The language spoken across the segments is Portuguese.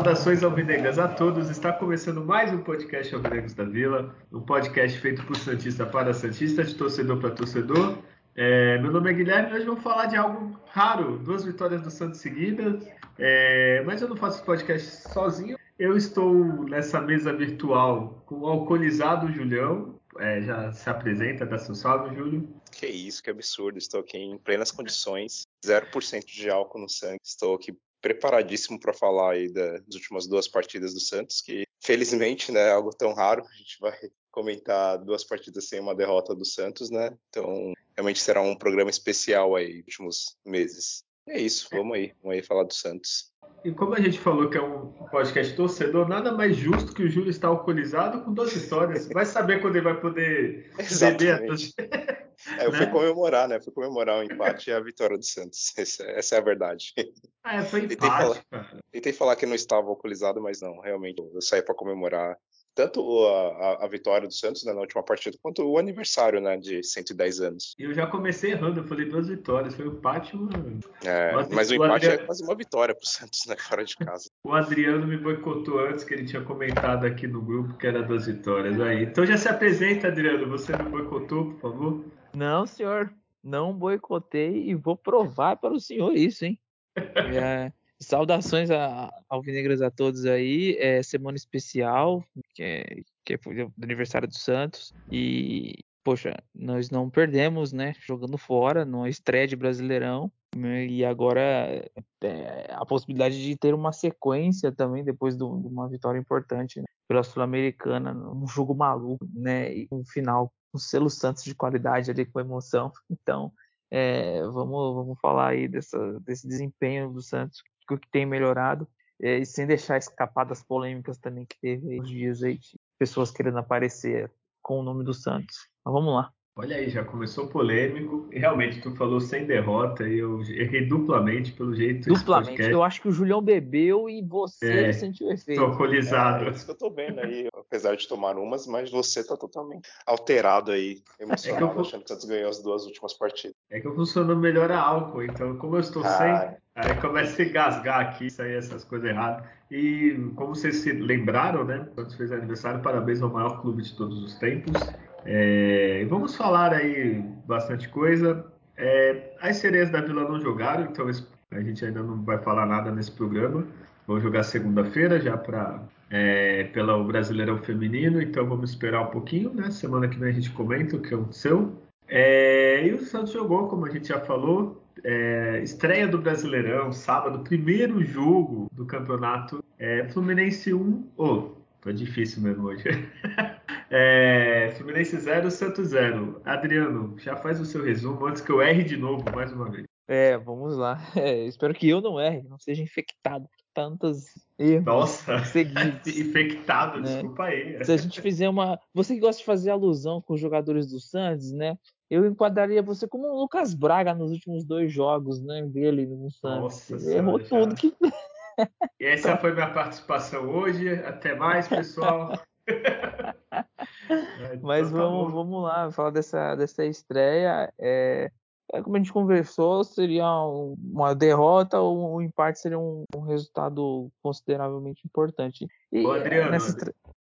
Saudações alvinegras a todos. Está começando mais um podcast Alvinegros da Vila, um podcast feito por Santista para Santista, de torcedor para torcedor. É, meu nome é Guilherme e hoje vamos falar de algo raro, duas vitórias do Santos seguidas. É, mas eu não faço podcast sozinho. Eu estou nessa mesa virtual com o alcoolizado Julião. É, já se apresenta, dá seu salve, Júlio. Que isso, que absurdo. Estou aqui em plenas condições, 0% de álcool no sangue. Estou aqui preparadíssimo para falar aí das últimas duas partidas do Santos, que felizmente, né, é algo tão raro. A gente vai comentar duas partidas sem uma derrota do Santos, né? Então, realmente será um programa especial aí últimos meses. É isso, vamos aí, vamos aí falar do Santos. E como a gente falou que é um podcast torcedor, nada mais justo que o Júlio estar alcoolizado com duas vitórias. Vai saber quando ele vai poder beber. É, eu né? fui comemorar, né? Fui comemorar o empate e a vitória do Santos. Essa, essa é a verdade. É, foi empate, tentei falar. Tentei falar que não estava alcoolizado, mas não, realmente. Eu saí para comemorar tanto a, a, a, vitória do Santos né, na última partida, quanto o aniversário né, de 110 anos. E eu já comecei errando, eu falei duas vitórias, foi o empate uma... É, mas o, o empate Adriano... é quase uma vitória pro Santos, né, fora de casa. o Adriano me boicotou antes, que ele tinha comentado aqui no grupo que era duas vitórias. Aí. Então já se apresenta, Adriano, você me boicotou, por favor? Não, senhor, não boicotei e vou provar para o senhor isso, hein? É, Saudações a, alvinegras a todos aí. É semana especial, que é, que é o aniversário do Santos. E, poxa, nós não perdemos, né? Jogando fora, no estreia de Brasileirão. E agora é, a possibilidade de ter uma sequência também depois de uma vitória importante né, pela Sul-Americana, um jogo maluco, né? E um final um selo Santos de qualidade ali com emoção. Então, é, vamos, vamos falar aí dessa, desse desempenho do Santos que tem melhorado, é, e sem deixar escapar das polêmicas também que teve nos dias aí, de pessoas querendo aparecer com o nome do Santos. Mas vamos lá. Olha aí, já começou polêmico. E realmente, tu falou sem derrota e eu errei duplamente pelo jeito. Duplamente. Eu acho que o Julião bebeu e você é, sentiu o efeito. Tô alcoolizado. É, é, isso que eu tô vendo aí, apesar de tomar umas, mas você tá totalmente alterado aí, emocionado, é que eu... achando que você ganhou as duas últimas partidas. É que eu funciono melhor a álcool, então como eu estou ah. sem, aí começa a se gasgar aqui, sair essas coisas erradas. E como vocês se lembraram, né? Quando fez aniversário, parabéns ao maior clube de todos os tempos. É, vamos falar aí bastante coisa. É, as sereias da Vila não jogaram, então a gente ainda não vai falar nada nesse programa. Vou jogar segunda-feira já para é, pelo Brasileirão Feminino, então vamos esperar um pouquinho, né? Semana que vem a gente comenta o que aconteceu. É, e o Santos jogou, como a gente já falou, é, estreia do Brasileirão, sábado, primeiro jogo do campeonato. É, Fluminense 1. Oh, tá difícil mesmo hoje. É, Fluminense 0, Santos 0. Adriano, já faz o seu resumo antes que eu erre de novo mais uma vez. É, vamos lá. É, espero que eu não erre, não seja infectado por tantas erros. Nossa, seguidos. infectado, né? desculpa aí. Se a gente fizer uma. Você que gosta de fazer alusão com os jogadores do Santos, né? Eu enquadraria você como o Lucas Braga nos últimos dois jogos, né? Dele no Santos. Nossa, Errou já. tudo que. E essa foi minha participação hoje. Até mais, pessoal. Mas então, vamos, vamos lá, falar dessa, dessa estreia. É, é, como a gente conversou, seria uma derrota ou um empate seria um, um resultado consideravelmente importante. E, Ô, Adriano, nessa...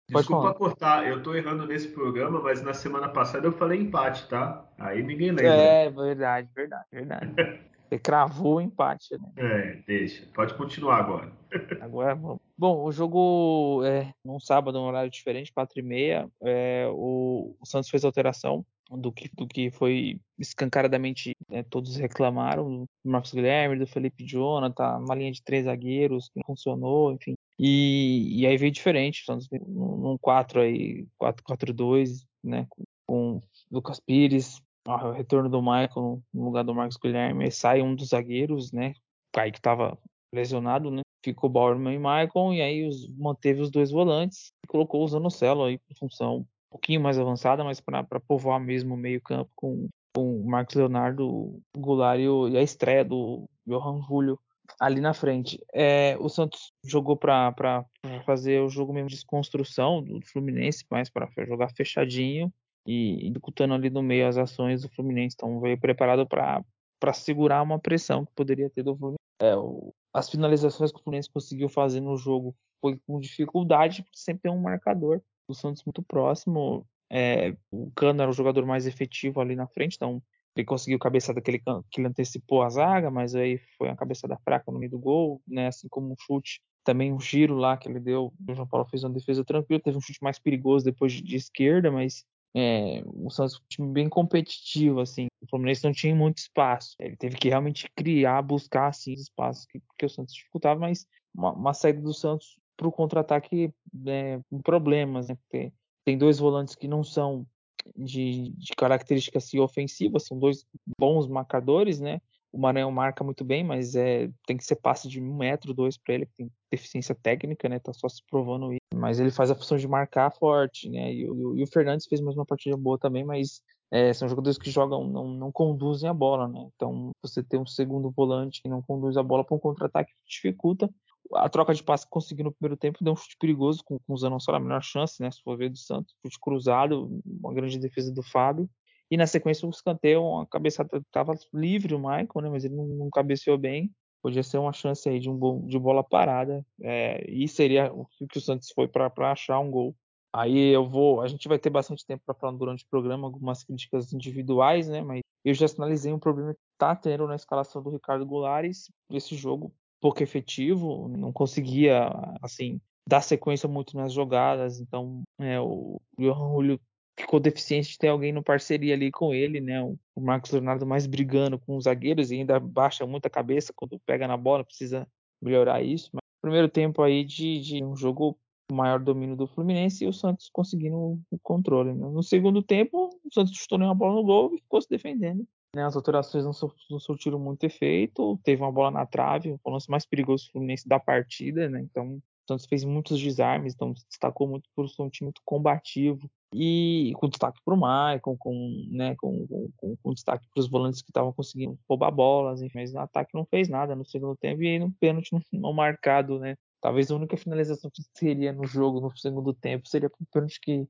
desculpa cortar, eu tô errando nesse programa, mas na semana passada eu falei empate, tá? Aí ninguém lembra. É, verdade, verdade, verdade. Você cravou o empate, né? É, deixa. Pode continuar agora. Agora vamos. Bom, o jogo é num sábado, um horário diferente, 4 e meia. É, o, o, Santos fez alteração do que, do que foi escancaradamente né, todos reclamaram do Marcos Guilherme, do Felipe Jonathan, uma linha de três zagueiros que não funcionou, enfim. E, e aí veio diferente, Santos num 4 aí, 4-4-2, né, com Lucas Pires, o retorno do Michael no lugar do Marcos Guilherme, sai um dos zagueiros, né? O Kaique estava lesionado, né? Ficou Bauerman e Michael, e aí os, manteve os dois volantes e colocou o Zanocelo aí por função um pouquinho mais avançada, mas para povoar mesmo o meio campo com com o Marcos Leonardo, Goulart e, o, e a estreia do Johan Julio ali na frente. É, o Santos jogou para fazer o jogo mesmo de desconstrução do Fluminense, mais para jogar fechadinho e executando ali no meio as ações do Fluminense. Então veio preparado para segurar uma pressão que poderia ter do Fluminense. É, o, as finalizações que o Fluminense conseguiu fazer no jogo foi com dificuldade, porque sempre tem um marcador do Santos muito próximo. É, o Cano era o jogador mais efetivo ali na frente, então ele conseguiu cabeçada que ele, que ele antecipou a zaga, mas aí foi uma cabeçada fraca no meio do gol, né? Assim como um chute, também um giro lá que ele deu. O João Paulo fez uma defesa tranquila, teve um chute mais perigoso depois de, de esquerda, mas é, o Santos foi um time bem competitivo, assim. O Fluminense não tinha muito espaço. Ele teve que realmente criar, buscar assim espaços que, que o Santos dificultava, mas uma, uma saída do Santos para o contra-ataque é, com problemas, né? Porque tem dois volantes que não são de, de características assim, ofensivas, são dois bons marcadores, né? O Maranhão marca muito bem, mas é, tem que ser passe de um metro, dois para ele, que tem deficiência técnica, né? Tá só se provando isso. Mas ele faz a função de marcar forte, né? E, e, o Fernandes fez mais uma partida boa também, mas é, são jogadores que jogam, não, não conduzem a bola, né? Então, você ter um segundo volante que não conduz a bola para um contra-ataque dificulta a troca de passe conseguiu no primeiro tempo deu um chute perigoso com, com o Zanossola, a melhor chance, né? Se for ver do Santos, chute cruzado, uma grande defesa do Fábio. E na sequência o escanteio, a cabeçada estava livre o Michael, né? Mas ele não, não, cabeceou bem. Podia ser uma chance aí de, um, de bola parada. É, e seria o que o Santos foi para achar um gol. Aí eu vou. A gente vai ter bastante tempo para falar durante o programa, algumas críticas individuais, né? Mas eu já sinalizei um problema que está tendo na escalação do Ricardo Goulart. Esse jogo pouco efetivo, não conseguia, assim, dar sequência muito nas jogadas. Então, é, o Johan Julio ficou deficiente de ter alguém no parceria ali com ele, né? O Marcos Leonardo mais brigando com os zagueiros e ainda baixa muita cabeça quando pega na bola, precisa melhorar isso. Mas primeiro tempo aí de, de um jogo maior domínio do Fluminense e o Santos conseguindo o controle. Né? No segundo tempo, o Santos chutou nenhuma bola no gol e ficou se defendendo. Né, as alterações não, não surtiram muito efeito. Teve uma bola na trave, o lance mais perigoso do Fluminense da partida, né? Então o Santos fez muitos desarmes, então destacou muito por ser um time muito combativo. E com destaque para o Maicon, com, né, com, com, com destaque para os volantes que estavam conseguindo roubar bolas, enfim, mas no ataque não fez nada no segundo tempo e no pênalti não, não marcado, né? Talvez a única finalização que seria no jogo no segundo tempo seria o pênalti que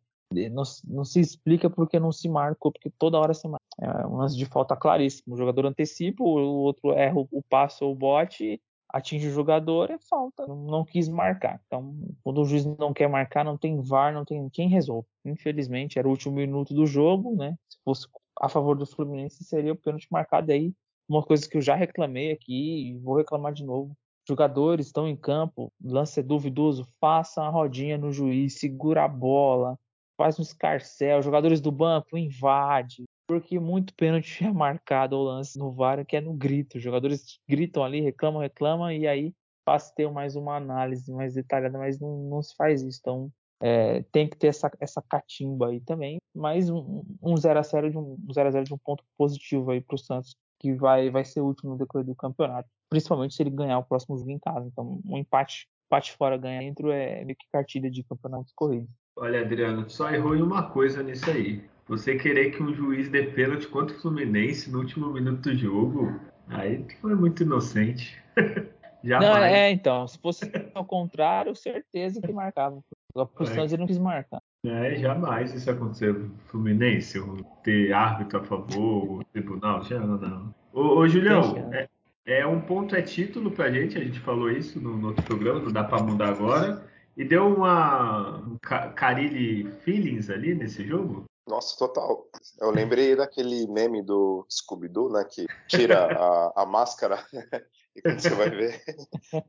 não, não, se explica porque não se marcou, porque toda hora se marca. É um lance de falta claríssimo. O jogador antecipa, o outro erra o, passo ou o bote, atinge o jogador, é falta. Não, não, quis marcar. Então, quando o juiz não quer marcar, não tem VAR, não tem quem resolve. Infelizmente, era o último minuto do jogo, né? Se fosse a favor do Fluminense, seria o pênalti marcado aí. Uma coisa que eu já reclamei aqui e vou reclamar de novo. Jogadores estão em campo, lance é duvidoso, faça a rodinha no juiz, segura a bola, faz um escarcel, jogadores do banco invade, porque muito pênalti é marcado ao lance no VAR, que é no grito. Os jogadores gritam ali, reclamam, reclamam, e aí passa a ter mais uma análise mais detalhada, mas não, não se faz isso. Então é, tem que ter essa, essa catimba aí também. Mas um 0x0 de, um, 0 a 0 de um ponto positivo aí para o Santos, que vai, vai ser último no decorrer do campeonato. Principalmente se ele ganhar o próximo jogo em casa. Então, um empate, empate fora ganhar dentro é meio que cartilha de campeonato corrido. Olha, Adriano, só errou em uma coisa nisso aí. Você querer que um juiz dê pênalti contra o Fluminense no último minuto do jogo, aí foi muito inocente. Jamais. Não, é, então, se fosse ao contrário, certeza que marcava. Pro é. Santos ele não quis marcar. É, jamais isso aconteceu. Fluminense, ter árbitro a favor, o tribunal, já não, não. Ô, ô Julião, é, é, um ponto é título pra gente, a gente falou isso no, no outro programa, não dá pra mudar agora. E deu uma um Carilli feelings ali nesse jogo? Nossa, total. Eu lembrei daquele meme do Scooby-Doo, né? Que tira a, a máscara e quando você vai ver.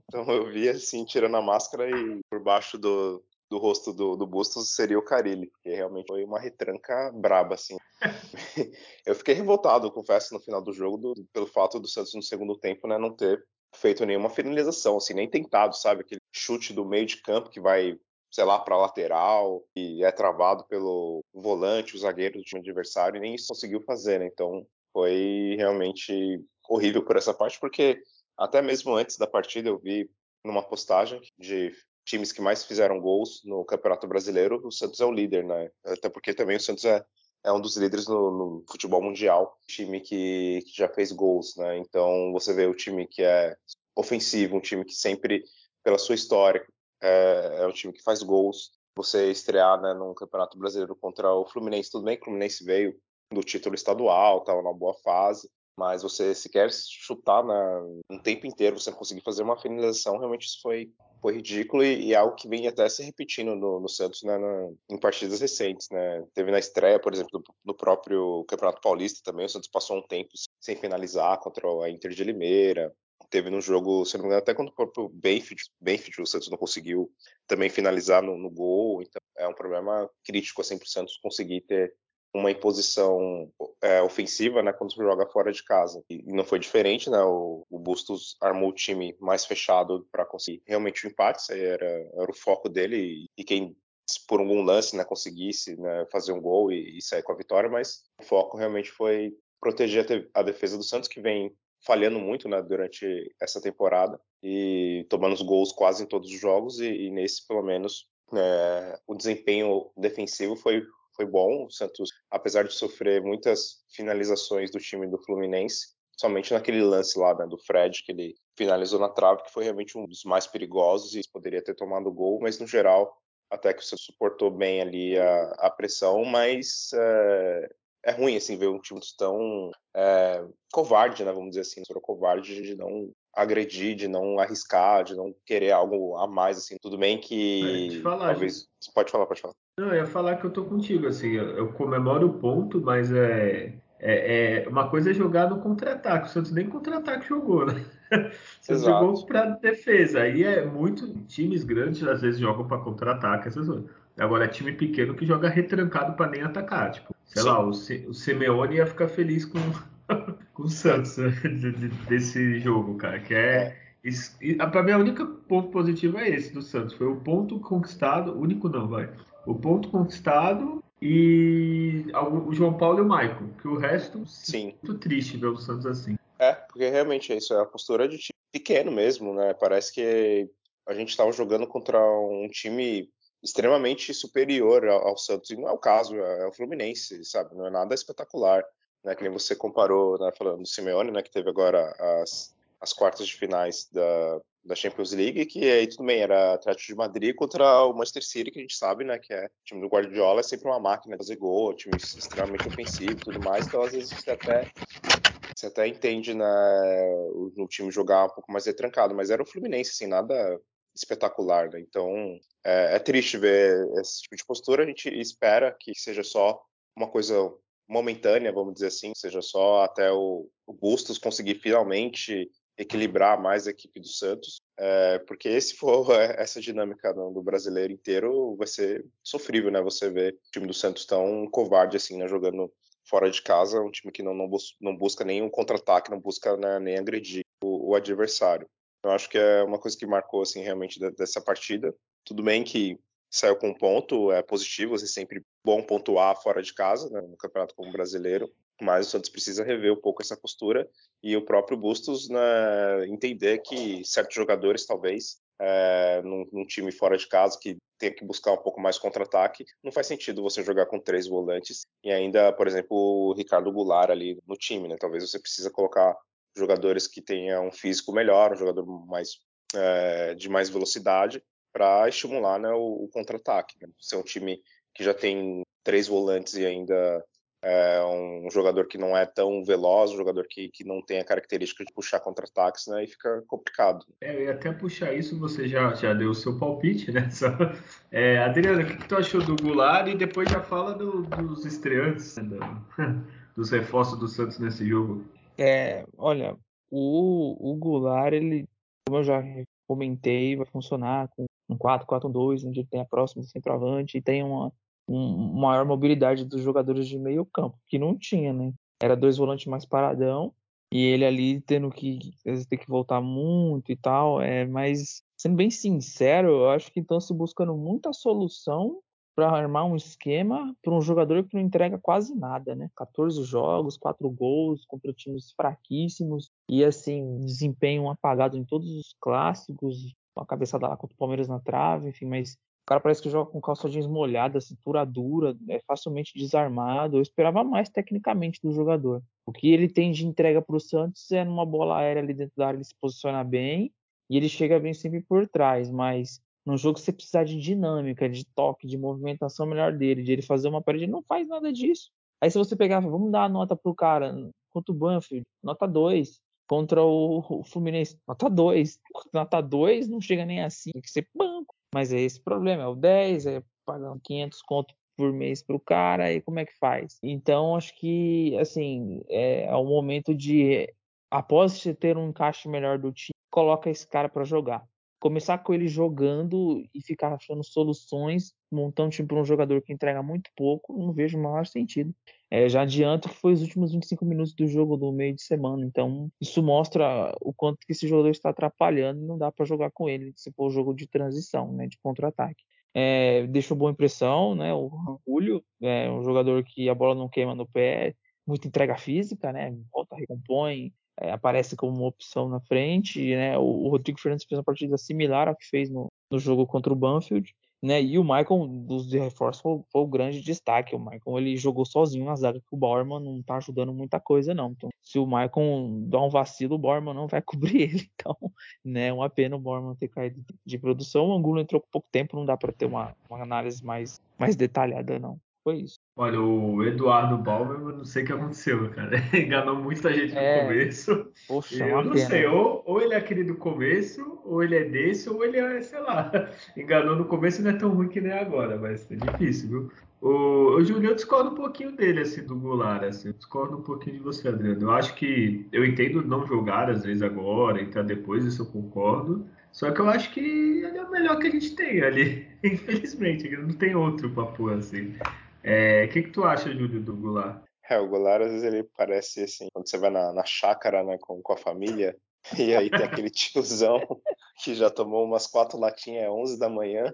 Então eu vi assim, tirando a máscara e por baixo do, do rosto do, do Bustos seria o Carilli, porque realmente foi uma retranca braba, assim. eu fiquei revoltado, confesso, no final do jogo, do, pelo fato do Santos no segundo tempo, né, não ter feito nenhuma finalização, assim, nem tentado, sabe? Aquele chute do meio de campo que vai, sei lá, para lateral e é travado pelo volante, o zagueiro do time adversário, e nem isso conseguiu fazer, né? Então foi realmente horrível por essa parte, porque até mesmo antes da partida eu vi numa postagem de times que mais fizeram gols no Campeonato Brasileiro, o Santos é o líder, né? Até porque também o Santos é é um dos líderes no, no futebol mundial, time que, que, já fez gols, né? Então você vê o time que é ofensivo, um time que sempre, pela sua história, é, é um time que faz gols. Você estrear né, num campeonato brasileiro contra o Fluminense, tudo bem que o Fluminense veio do título estadual, estava numa boa fase, mas você sequer chutar na, um tempo inteiro, você não conseguir fazer uma finalização, realmente isso foi, foi ridículo e, e é algo que vem até se repetindo no, no Santos né, na, em partidas recentes. Né? Teve na estreia, por exemplo, do, próprio Campeonato Paulista também, o Santos passou um tempo sem finalizar contra a Inter de Limeira. Teve no jogo, se não me engano, até quando o próprio Benfield, Benfield o Santos não conseguiu também finalizar no, no gol, então é um problema crítico assim, para o Santos conseguir ter uma imposição é, ofensiva, né, quando joga fora de casa. E não foi diferente, né? O, o Bustos armou o time mais fechado para conseguir realmente o empate, isso era, era o foco dele e, quem por algum lance, né, conseguisse né, fazer um gol e, e, sair com a vitória, mas o foco realmente foi proteger a, defesa do Santos que vem falhando muito, né, durante essa temporada e tomando os gols quase em todos os jogos e, e nesse pelo menos é, o desempenho defensivo foi foi bom. O Santos, apesar de sofrer muitas finalizações do time do Fluminense, somente naquele lance lá né, do Fred, que ele finalizou na trave, que foi realmente um dos mais perigosos e poderia ter tomado o gol, mas no geral, até que você suportou bem ali a, a pressão, mas é, é, ruim assim ver um time tão é, covarde, né, vamos dizer assim, covarde de não agredir, de não arriscar, de não querer algo a mais, assim. Tudo bem que. É, falar, talvez. Gente. Pode falar, pode falar. Não, eu ia falar que eu tô contigo, assim. Eu, comemoro o ponto, mas é. É, é, uma coisa é jogar no contra-ataque. O Santos nem contra-ataque jogou, né? O Santos jogou para defesa. Aí é muito. Times grandes às vezes jogam para contra-ataque, essas coisas. Agora é time pequeno que joga retrancado para nem atacar. Tipo, sei Sim. lá, o, o Simeone ia ficar feliz com com o Santos né, desse jogo, cara. Que é. Para mim, o único ponto positivo é esse do Santos. Foi o ponto conquistado, único não, vai. O ponto conquistado e o João Paulo e o Maicon. Que o resto, Sim. muito triste ver o Santos assim. É, porque realmente é isso, é a postura de time pequeno mesmo, né? Parece que a gente estava jogando contra um time extremamente superior ao, ao, Santos, e não é o caso, é, é o Fluminense, sabe? Não é nada espetacular né, que nem você comparou, né, falando do Simeone, né, que teve agora as, as quartas de finais da, da Champions League, que aí tudo bem, era Atlético de Madrid contra o Manchester City, que a gente sabe, né, que é o time do Guardiola, é sempre uma máquina de fazer gol, time extremamente ofensivo e tudo mais, então às vezes você até, você até entende, né, o, o time jogar um pouco mais retrancado, mas era o Fluminense, assim, nada espetacular, né, então é, é triste ver esse tipo de postura, a gente espera que seja só uma coisa momentânea, vamos dizer assim, seja só até o, o Bustos conseguir finalmente equilibrar mais a equipe do Santos, é, porque se for essa dinâmica do, do, brasileiro inteiro, vai ser sofrível, né? Você vê o time do Santos tão covarde assim, né? Jogando fora de casa, um time que não, não, bus não busca nenhum contra-ataque, não busca né, nem agredir o, o, adversário. Eu acho que é uma coisa que marcou assim realmente dessa partida. Tudo bem que saiu com um ponto, é positivo, você sempre bom pontuar fora de casa, né, no campeonato como brasileiro, mas o Santos precisa rever um pouco essa postura e o próprio Bustos né, entender que certos jogadores, talvez, é, num, num, time fora de casa que tem que buscar um pouco mais contra-ataque, não faz sentido você jogar com três volantes e ainda, por exemplo, o Ricardo Goulart ali no time, né? Talvez você precisa colocar jogadores que tenham um físico melhor, um jogador mais é, de mais velocidade para estimular né, o, o contra-ataque. Né? Ser um time que já tem três volantes e ainda é um jogador que não é tão veloz, um jogador que, que não tem a característica de puxar contra-ataques, né? E fica complicado. É, e até puxar isso, você já, já deu o seu palpite, né? Só, é, Adriano, o que, que, tu achou do Goulart? E depois já fala do, dos estreantes, né? do, dos reforços do Santos nesse jogo. É, olha, o, o Goulart, ele, como eu já comentei, vai funcionar com um 4-4-2, onde tem a próxima centroavante e tem uma, um, maior mobilidade dos jogadores de meio campo, que não tinha, né? Era dois volantes mais paradão e ele ali tendo que ter que voltar muito e tal, é, mas sendo bem sincero, eu acho que estão se buscando muita solução para armar um esquema para um jogador que não entrega quase nada, né? 14 jogos, 4 gols contra times fraquíssimos e assim, desempenho apagado em todos os clássicos, uma cabeçada lá contra o Palmeiras na trave, enfim, mas cara parece que joga com calça jeans molhada, cintura dura, é facilmente desarmado. Eu esperava mais tecnicamente do jogador. O que ele tem de entrega para o Santos é numa bola aérea ali dentro da área, ele se posiciona bem e ele chega bem sempre por trás, mas no jogo você precisar de dinâmica, de toque, de movimentação melhor dele, de ele fazer uma parede, ele não faz nada disso. Aí se você pegar, vamos dar a nota pro cara, contra o Banfield, nota 2. Contra o, Fluminense, nota 2. Nota 2 não chega nem assim, tem que ser banco. Mas é esse problema, é o 10, é pagando 500 conto por mês pro cara, e como é que faz? Então, acho que, assim, é, é o momento de, após ter um encaixe melhor do time, coloca esse cara para jogar começar com ele jogando e ficar achando soluções, montando time para um jogador que entrega muito pouco, não vejo o maior sentido. É, já adianto que foi os últimos 25 minutos do jogo do meio de semana, então isso mostra o quanto que esse jogador está atrapalhando não dá para jogar com ele se for o jogo de transição, né, de contra-ataque. É, deixou boa impressão, né, o Julio, é um jogador que a bola não queima no pé, muita entrega física, né, volta, recompõe, é, aparece como uma opção na frente, né? O, o, Rodrigo Fernandes fez uma partida similar ao que fez no, no jogo contra o Banfield, né? E o Michael dos de reforço foi, foi, o grande destaque. O Michael ele jogou sozinho na zaga, que o Bauerman não tá ajudando muita coisa não. Então, se o Michael dá um vacilo, o Bauerman não vai cobrir ele. Então, né? Uma pena o Bauerman ter caído de produção. O Angulo entrou com pouco tempo, não dá para ter uma, uma análise mais mais detalhada não. Foi isso. Olha, o Eduardo Balmer, eu não sei o que aconteceu, cara. Enganou muita gente no é... começo. Poxa, eu não pena. sei, ou, ou ele é aquele do começo, ou ele é desse, ou ele é, sei lá. Enganou no começo e não é tão ruim que nem agora, mas é difícil, viu? O, o Júlio, eu discordo um pouquinho dele, assim, do Goulart, assim. Eu discordo um pouquinho de você, Adriano. Eu acho que eu entendo não jogar, às vezes, agora, entrar depois, isso eu concordo. Só que eu acho que ele é o melhor que a gente tem ali. Infelizmente, não tem outro papo assim. É, o que, que tu acha, Júlio, do Goulart? É, o Goulart, às vezes, ele parece assim, quando você vai na, na chácara, né, com, com a família, e aí tem aquele tiozão que já tomou umas quatro latinhas às 11 da manhã,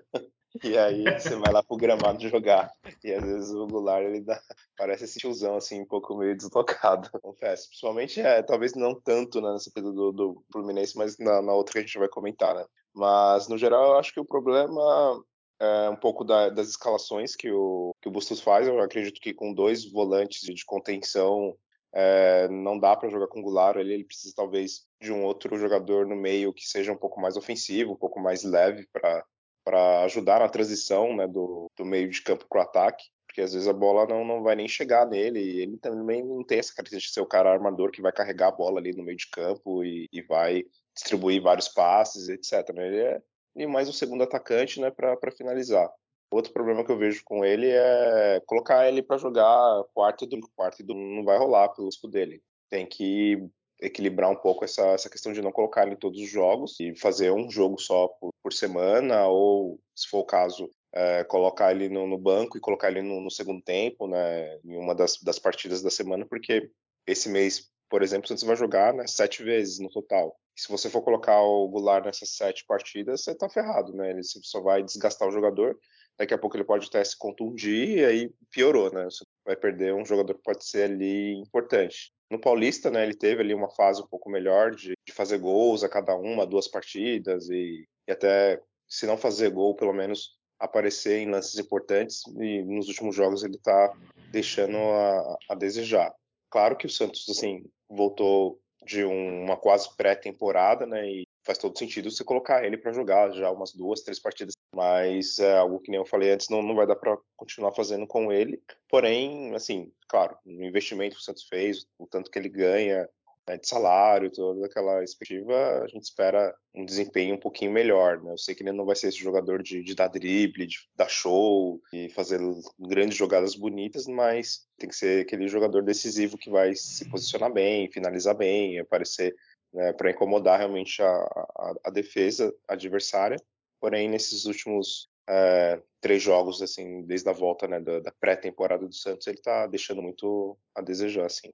e aí você vai lá pro gramado jogar. E às vezes o Goulart, ele dá, parece esse tiozão, assim, um pouco meio deslocado, confesso. Principalmente, é, talvez não tanto né, nessa coisa do, do Fluminense, mas na, na outra que a gente vai comentar, né? Mas, no geral, eu acho que o problema é, um pouco da, das escalações que o, que o Bustos faz. Eu acredito que com dois volantes de contenção é, não dá para jogar com o Goulart. Ele, ele, precisa talvez de um outro jogador no meio que seja um pouco mais ofensivo, um pouco mais leve para ajudar na transição né, do, do meio de campo para o ataque. Porque às vezes a bola não, não vai nem chegar nele. E ele também não tem essa característica de ser o cara armador que vai carregar a bola ali no meio de campo e, e vai distribuir vários passes, etc. Né? Ele é, e mais o segundo atacante, né, para finalizar. Outro problema que eu vejo com ele é colocar ele para jogar quarto e domingo. Quarto e não vai rolar pelo risco dele. Tem que equilibrar um pouco essa, essa questão de não colocar ele em todos os jogos e fazer um jogo só por, por semana, ou, se for o caso, é, colocar ele no, no, banco e colocar ele no, no, segundo tempo, né, em uma das, das partidas da semana, porque esse mês, por exemplo, você vai jogar né, sete vezes no total se você for colocar o Goulart nessas sete partidas, você tá ferrado, né? Ele só vai desgastar o jogador. Daqui a pouco ele pode até se contundir e aí piorou, né? Você vai perder um jogador que pode ser ali importante. No Paulista, né, ele teve ali uma fase um pouco melhor de, de fazer gols a cada uma, duas partidas e, e até, se não fazer gol, pelo menos aparecer em lances importantes e nos últimos jogos ele tá deixando a, a desejar. Claro que o Santos, assim, voltou de um, uma quase pré-temporada, né? E faz todo sentido você colocar ele para jogar já umas duas, três partidas. Mas é algo que nem eu falei antes, não, não vai dar para continuar fazendo com ele. Porém, assim, claro, o investimento que o Santos fez, o tanto que ele ganha, né, de salário, toda aquela expectativa, a gente espera um desempenho um pouquinho melhor. Né? Eu sei que ele não vai ser esse jogador de, de dar drible, de dar show e fazer grandes jogadas bonitas, mas tem que ser aquele jogador decisivo que vai se posicionar bem, finalizar bem, aparecer né, para incomodar realmente a, a, a defesa adversária. Porém, nesses últimos é, três jogos, assim, desde a volta né, da, da pré-temporada do Santos, ele está deixando muito a desejar, assim.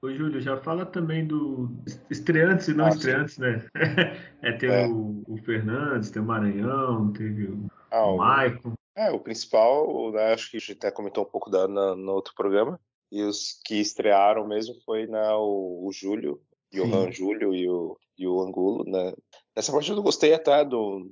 Ô, Júlio, já fala também do estreantes e não ah, estreantes, sim. né? é, tem é. O, o, Fernandes, tem o Maranhão, teve o, ah, o Maicon. É, o principal, né, acho que a gente até comentou um pouco da, na, no outro programa, e os que estrearam mesmo foi né, o, o Júlio, Johan Júlio e o, e o Angulo, né? Nessa partida eu gostei até do,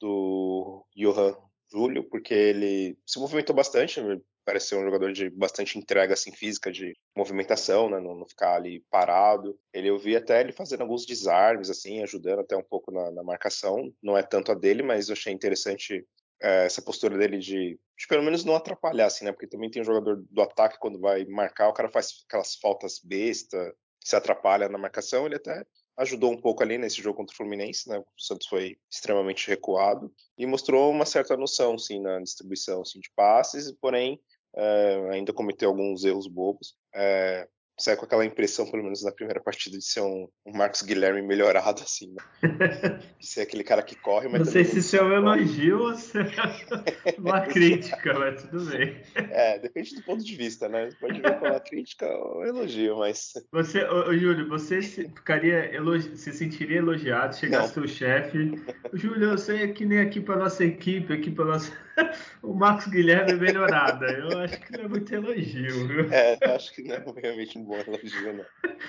do Johan Júlio, porque ele se movimentou bastante, parece ser um jogador de bastante entrega assim, física, de movimentação, né? não, não, ficar ali parado. Ele eu vi até ele fazendo alguns desarmes, assim, ajudando até um pouco na, na marcação. Não é tanto a dele, mas eu achei interessante é, essa postura dele de, de, pelo menos não atrapalhar, assim, né? Porque também tem um jogador do ataque quando vai marcar, o cara faz aquelas faltas besta, se atrapalha na marcação. Ele até ajudou um pouco ali nesse jogo contra o Fluminense, né? O Santos foi extremamente recuado e mostrou uma certa noção, sim, na distribuição assim, de passes, porém é, ainda cometeu alguns erros bobos. É, sai com aquela impressão, pelo menos na primeira partida, de ser um, um Marcos Guilherme melhorado, assim, né? De ser aquele cara que corre, mas. Não sei se isso é um elogio ou se é uma crítica, mas tudo bem. É, depende do ponto de vista, né? Você pode ver como uma crítica ou elogio, mas. Você, ô, ô, Júlio, você ficaria elogi... se sentiria elogiado, chegasse seu chefe. Júlio, eu sei que nem aqui para nossa equipe, aqui para nossa. o Marcos Guilherme é melhorada. Eu acho que não é muito elogio, viu? É, eu acho que não é realmente um bom elogio, não.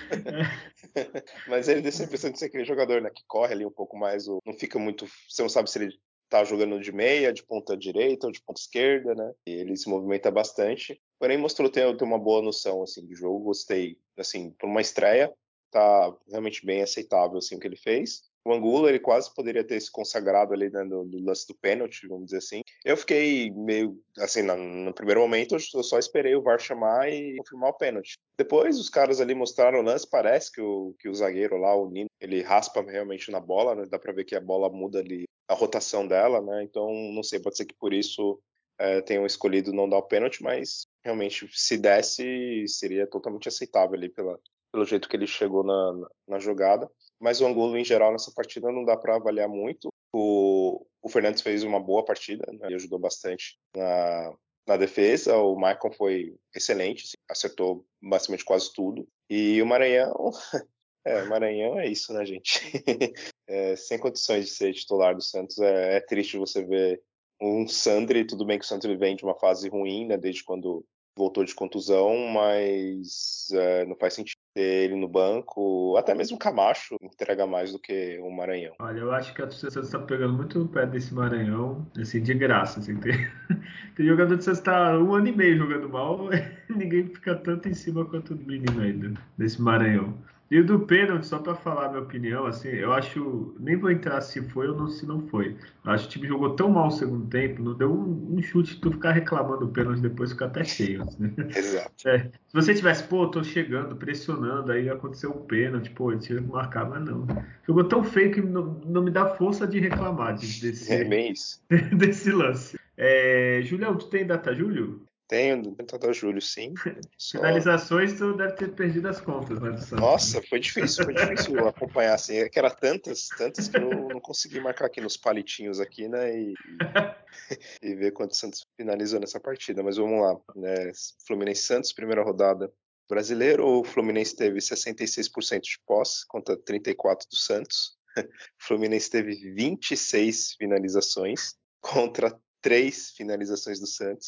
Mas ele deixa a impressão de ser aquele jogador né, que corre ali um pouco mais, não fica muito. Você não sabe se ele tá jogando de meia, de ponta direita ou de ponta esquerda, né? E ele se movimenta bastante. Porém, mostrou ter, ter uma boa noção assim, do jogo. Gostei, assim, por uma estreia, tá realmente bem aceitável assim, o que ele fez. O Angulo, ele quase poderia ter se consagrado ali né, no, no, lance do pênalti, vamos dizer assim. Eu fiquei meio, assim, no, no, primeiro momento eu só esperei o VAR chamar e confirmar o pênalti. Depois os caras ali mostraram o lance, parece que o, que o zagueiro lá, o Nino, ele raspa realmente na bola, né? Dá pra ver que a bola muda ali, a rotação dela, né? Então, não sei, pode ser que por isso é, tenham escolhido não dar o pênalti, mas realmente, se desse, seria totalmente aceitável ali pela, pelo jeito que ele chegou na, na, jogada. Mas o Angulo, em geral, nessa partida não dá para avaliar muito. O, o Fernandes fez uma boa partida né, ajudou bastante na, na defesa. O Maicon foi excelente, assim, acertou basicamente quase tudo. E o Maranhão, é, Maranhão é isso, né, gente? É, sem condições de ser titular do Santos, é, é, triste você ver um Sandri. Tudo bem que o Santos vem de uma fase ruim, né, desde quando voltou de contusão, mas é, não faz sentido ter ele no banco. Até mesmo o Camacho entrega mais do que o Maranhão. Olha, eu acho que a torcida está pegando muito no pé desse Maranhão, assim, de graça. Assim, tem, tem jogador Santos está um ano e meio jogando mal, ninguém fica tanto em cima quanto o menino ainda, desse Maranhão. E o do pênalti, só para falar minha opinião, assim, eu acho. Nem vou entrar se foi ou não, se não foi. Eu acho que o time jogou tão mal o segundo tempo, não deu um, um chute, tu ficar reclamando do pênalti depois fica até cheio. Assim. Exato. É, se você tivesse, pô, tô chegando, pressionando, aí aconteceu o pênalti, pô, ele tinha que marcar, mas não. Jogou tão feio que não, não me dá força de reclamar desse, é bem isso. desse lance. É, Julião, tu tem data, Júlio? Tenho, dentro da Júlio, sim. Só... Finalizações, tu deve ter perdido as contas, né? Nossa, foi difícil, foi difícil acompanhar, assim. É que era tantas, tantas que eu não consegui marcar aqui nos palitinhos aqui, né? E, e ver quantos Santos finalizou nessa partida. Mas vamos lá, né? Fluminense Santos, primeira rodada. Brasileiro, o Fluminense teve 66% de posse contra 34% do Santos. O Fluminense teve 26 finalizações contra três finalizações do Santos.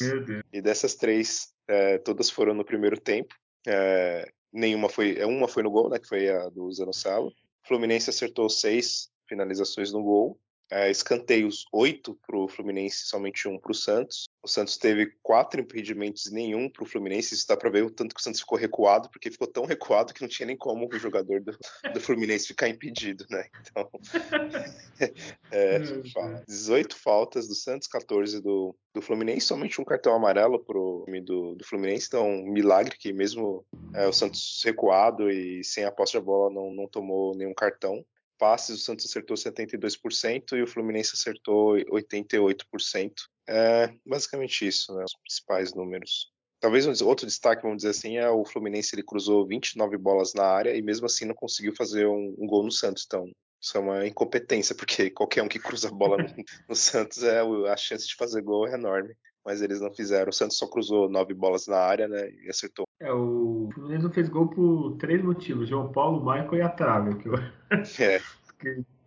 E dessas três, é, todas foram no primeiro tempo. É, nenhuma foi, é, uma foi no gol, né, que foi a do Zanosalo. O Fluminense acertou seis finalizações no gol é, escanteios, oito para o Fluminense, somente um para o Santos. O Santos teve quatro impedimentos e nenhum para o Fluminense. Isso dá para ver o tanto que o Santos ficou recuado, porque ficou tão recuado que não tinha nem como o jogador do, do Fluminense ficar impedido, né? Então, é, 18 faltas do Santos, 14 do, do Fluminense, somente um cartão amarelo para o time do, do Fluminense. Então, um milagre que mesmo é, o Santos recuado e sem a posse de bola não, não tomou nenhum cartão passes, o Santos acertou 72% e o Fluminense acertou 88%. É basicamente isso, né, os principais números. Talvez um outro destaque, vamos dizer assim, é o Fluminense ele cruzou 29 bolas na área e mesmo assim não conseguiu fazer um, um gol no Santos. Então, isso é uma incompetência, porque qualquer um que cruza a bola no, no Santos, é, a chance de fazer gol é enorme. Mas eles não fizeram. O Santos só cruzou nove bolas na área, né? E acertou. É, o Fluminense não fez gol por três motivos: João Paulo, Michael e a trave. Que eu... É.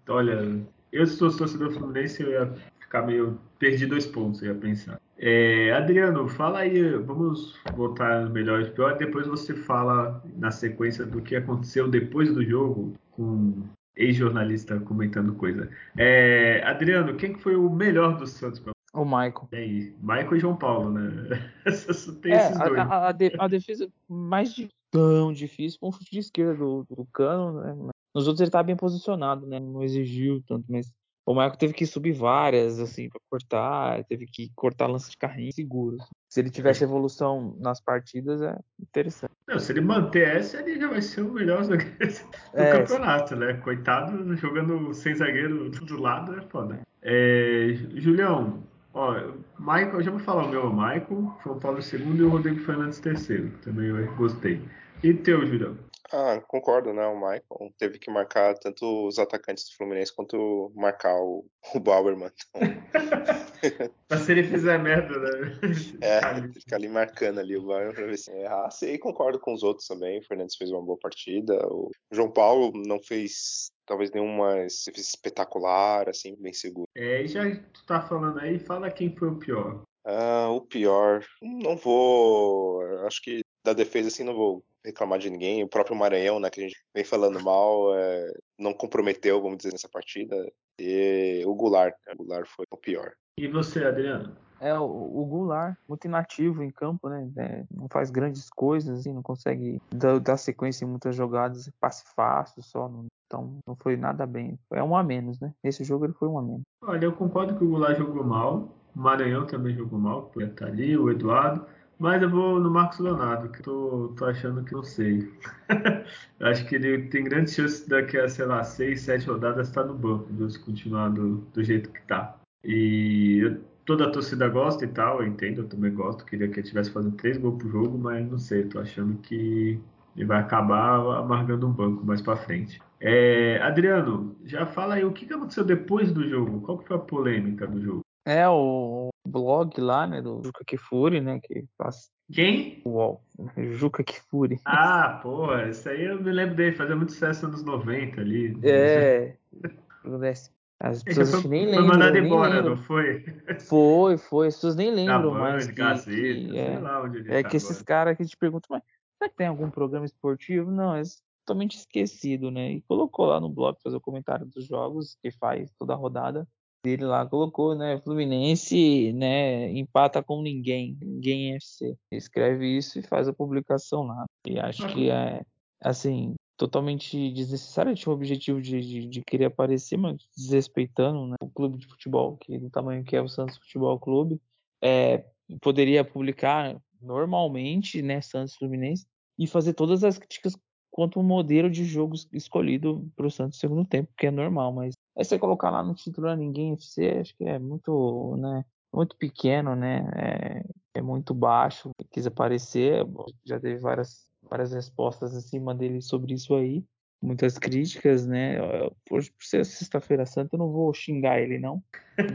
Olha, eu se fosse torcedor Fluminense, eu ia ficar meio. Perdi dois pontos, eu ia pensar. É, Adriano, fala aí, vamos voltar melhor e pior, depois você fala na sequência do que aconteceu depois do jogo com ex-jornalista comentando coisa. É, Adriano, quem foi o melhor do Santos? O Michael. E aí? Michael e João Paulo, né? Tem é, esses dois. A, a, a, defesa mais de, tão difícil com o chute de esquerda do, do Cano, né? Nos outros ele tá bem posicionado, né? Não exigiu tanto, mas o Michael teve que subir várias, assim, para cortar, teve que cortar lance de carrinho seguros. Se ele tivesse evolução nas partidas, é interessante. Não, se ele manter essa, ele já vai ser o melhor do é, campeonato, né? Coitado, jogando sem zagueiro do lado é foda. É, Julião, ó, Michael, já vou falar o meu, Michael, João Paulo II e o Rodrigo Fernandes III. Também eu gostei. E teu, Julião? Ah, concordo, né? O Michael teve que marcar tanto os atacantes do Fluminense quanto marcar o, o Bauerman. Então... pra se ele fizer merda, né? É, ficar ali marcando ali o Bauerman pra ver se errasse. E concordo com os outros também. O Fernandes fez uma boa partida. O João Paulo não fez talvez nenhuma espetacular, assim, bem seguro. É, e já que tu tá falando aí, fala quem foi o pior. Ah, o pior. Não vou. Acho que da defesa, assim, não vou reclamar de ninguém. O próprio Maranhão, né, que a gente vem falando mal, é, não comprometeu, vamos dizer, nessa partida. E o Goulart, né, o Goulart foi o pior. E você, Adriano? É, o, o Goulart, muito inativo em campo, né? É, não faz grandes coisas, assim, não consegue dar, dar, sequência em muitas jogadas, passe fácil só. Não, então não foi nada bem. É um a menos, né? Nesse jogo ele foi um a menos. Olha, eu concordo que o Goulart jogou mal. O Maranhão também jogou mal, por estar ali, o Eduardo. Mas eu vou no Marcos Leonardo, que tô, tô achando que não sei. Acho que ele tem grande chance daqui a, sei lá, seis, sete rodadas estar tá no banco, se continuar do, do jeito que tá. E toda a torcida gosta e tal, eu entendo, eu também gosto. Queria que ele tivesse fazendo três gols por jogo, mas não sei, tô achando que ele vai acabar amargando um banco mais para frente. É, Adriano, já fala aí o que aconteceu depois do jogo? Qual que foi a polêmica do jogo? É, o blog lá, né, do Juca Kifuri, né, que faz... Quem? O Juca Kifuri. Ah, porra, isso aí eu me lembro dele, fazia muito sucesso nos 90 ali. É, as pessoas foi, nem lembram. Foi mandado embora, não foi? Foi, foi, as pessoas nem lembram Band, mais. Que, Gazeta, que, é, lá onde ele É tá que agora. esses caras que te perguntam, mas será que tem algum programa esportivo? Não, é totalmente esquecido, né? E colocou lá no blog fazer o comentário dos jogos que faz toda a rodada dele lá colocou, né? Fluminense, né? Empata com ninguém, ninguém é FC. Escreve isso e faz a publicação lá. E acho que é assim totalmente desnecessário. Tinha o objetivo de, de, de, querer aparecer, mas desrespeitando né, o clube de futebol, que do tamanho que é o Santos Futebol Clube, é, poderia publicar normalmente, né? Santos Fluminense e fazer todas as críticas quanto o modelo de jogo escolhido para o Santos no segundo tempo, que é normal, mas Aí você colocar lá no título a ninguém FC, acho que é muito, né? Muito pequeno, né? É, é muito baixo. Quis aparecer, já teve várias, várias respostas em cima dele sobre isso aí. Muitas críticas, né? Por, por ser sexta-feira santa, eu não vou xingar ele, não.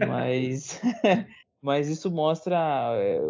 Mas, mas isso mostra é,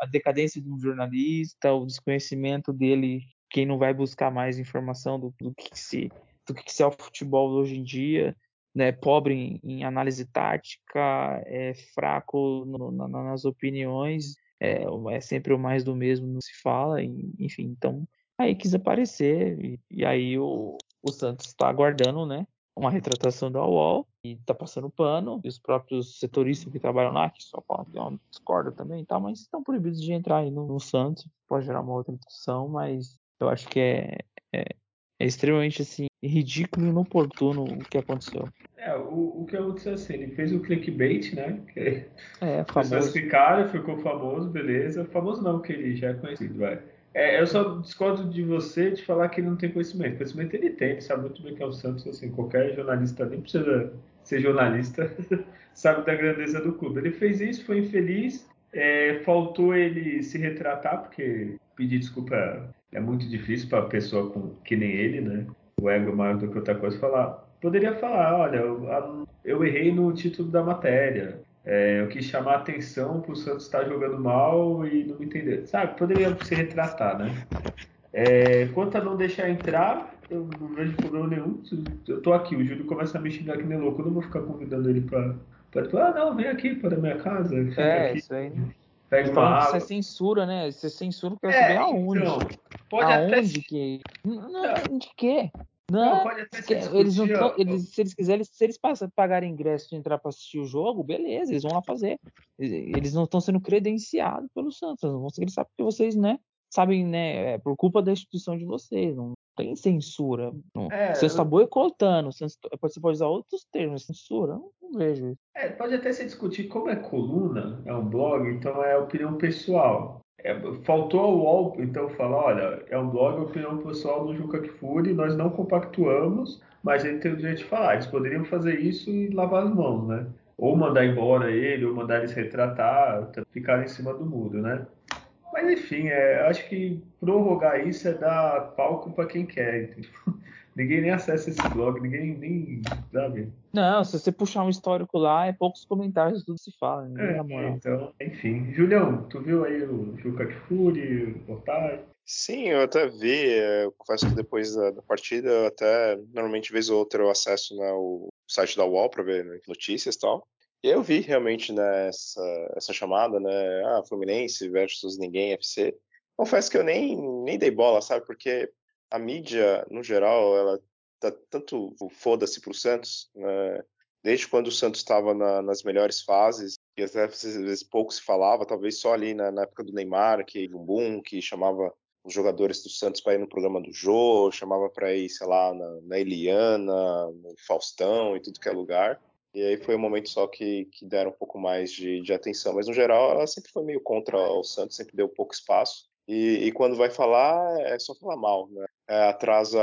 a decadência de um jornalista, o desconhecimento dele, quem não vai buscar mais informação do, do que se do que se é o futebol hoje em dia né, pobre em, em, análise tática, é fraco no, na, nas opiniões, é, é, sempre o mais do mesmo, não se fala, enfim, então aí quis aparecer, e, e aí o, o Santos está aguardando, né, uma retratação da UOL, e está passando pano, e os próprios setoristas que trabalham lá, que só falam que é discorda também tal, mas estão proibidos de entrar aí no, no Santos, pode gerar uma outra discussão, mas eu acho que é, é, é extremamente assim ridículo e inoportuno o que aconteceu. É, o, o que aconteceu assim, ele fez o clickbait, né? Que é, famoso. Pessoas ficaram, ficou famoso, beleza. Famoso não, que ele já é conhecido, vai. É, eu só discordo de você de falar que ele não tem conhecimento. Conhecimento ele tem, ele sabe muito bem que é o Santos, assim, qualquer jornalista nem precisa ser jornalista, sabe da grandeza do clube. Ele fez isso, foi infeliz, é, faltou ele se retratar, porque pedir desculpa é muito difícil para pessoa com, que nem ele, né? O ego maior do que outra coisa, falar poderia falar, olha, eu, eu errei no título da matéria. É, eu quis chamar a atenção para o Santos estar jogando mal e não me entender. Sabe, poderia se retratar, né? É, quanto a não deixar entrar, eu não vejo problema nenhum. Eu tô aqui, o Júlio começa a me xingar que nem louco. Eu não vou ficar convidando ele para. Ah, não, vem aqui para a minha casa. É, aqui. isso aí. Pega uma água. Você censura, né? Você censura, quer é, saber aonde? Então, pode aonde até... que. Não, de quê? Não, não pode até se eles não tão, eles, se eles quiserem, se eles passam, pagarem ingresso de entrar para assistir o jogo, beleza, eles vão lá fazer. Eles não estão sendo credenciados pelo Santos, não vão eles sabem que vocês, né, sabem, né, é por culpa da instituição de vocês, não tem censura. Não. É, você está boicotando, você pode usar outros termos, censura, não, não vejo isso. É, pode até se discutir como é coluna, é um blog, então é opinião pessoal. É, faltou ao UOL, então, falar, olha, é um blog, opinião pessoal do Juca Kfouri, nós não compactuamos, mas ele tem o direito de falar. Eles poderiam fazer isso e lavar as mãos, né? Ou mandar embora ele, ou mandar eles retratar, ficar em cima do muro, né? Mas enfim, é, acho que prorrogar isso é dar palco para quem quer. Ninguém nem acessa esse blog, ninguém nem sabe. Não, se você puxar um histórico lá, é poucos comentários, tudo se fala. É, então, enfim. Julião, tu viu aí o Juca Kfouri, o portal? Sim, eu até vi. Eu confesso que depois da, da partida, eu até normalmente vez ou outra eu acesso né, o site da UOL para ver né, notícias e tal. Eu vi realmente né, essa, chamada, né? Ah, Fluminense versus ninguém FC. Confesso que eu nem, nem dei bola, sabe? Porque a mídia, no geral, ela tá tanto foda-se pro Santos, né? Desde quando o Santos estava na, nas melhores fases, e às vezes pouco se falava, talvez só ali na, na época do Neymar, que um que chamava os jogadores do Santos para ir no programa do Jô, chamava para ir, sei lá, na, na Eliana, no Faustão e tudo que é lugar. E aí foi um momento só que, que deram um pouco mais de, de atenção. Mas no geral ela sempre foi meio contra o Santos, sempre deu pouco espaço. E, e, quando vai falar, é só falar mal, né? É, atrasa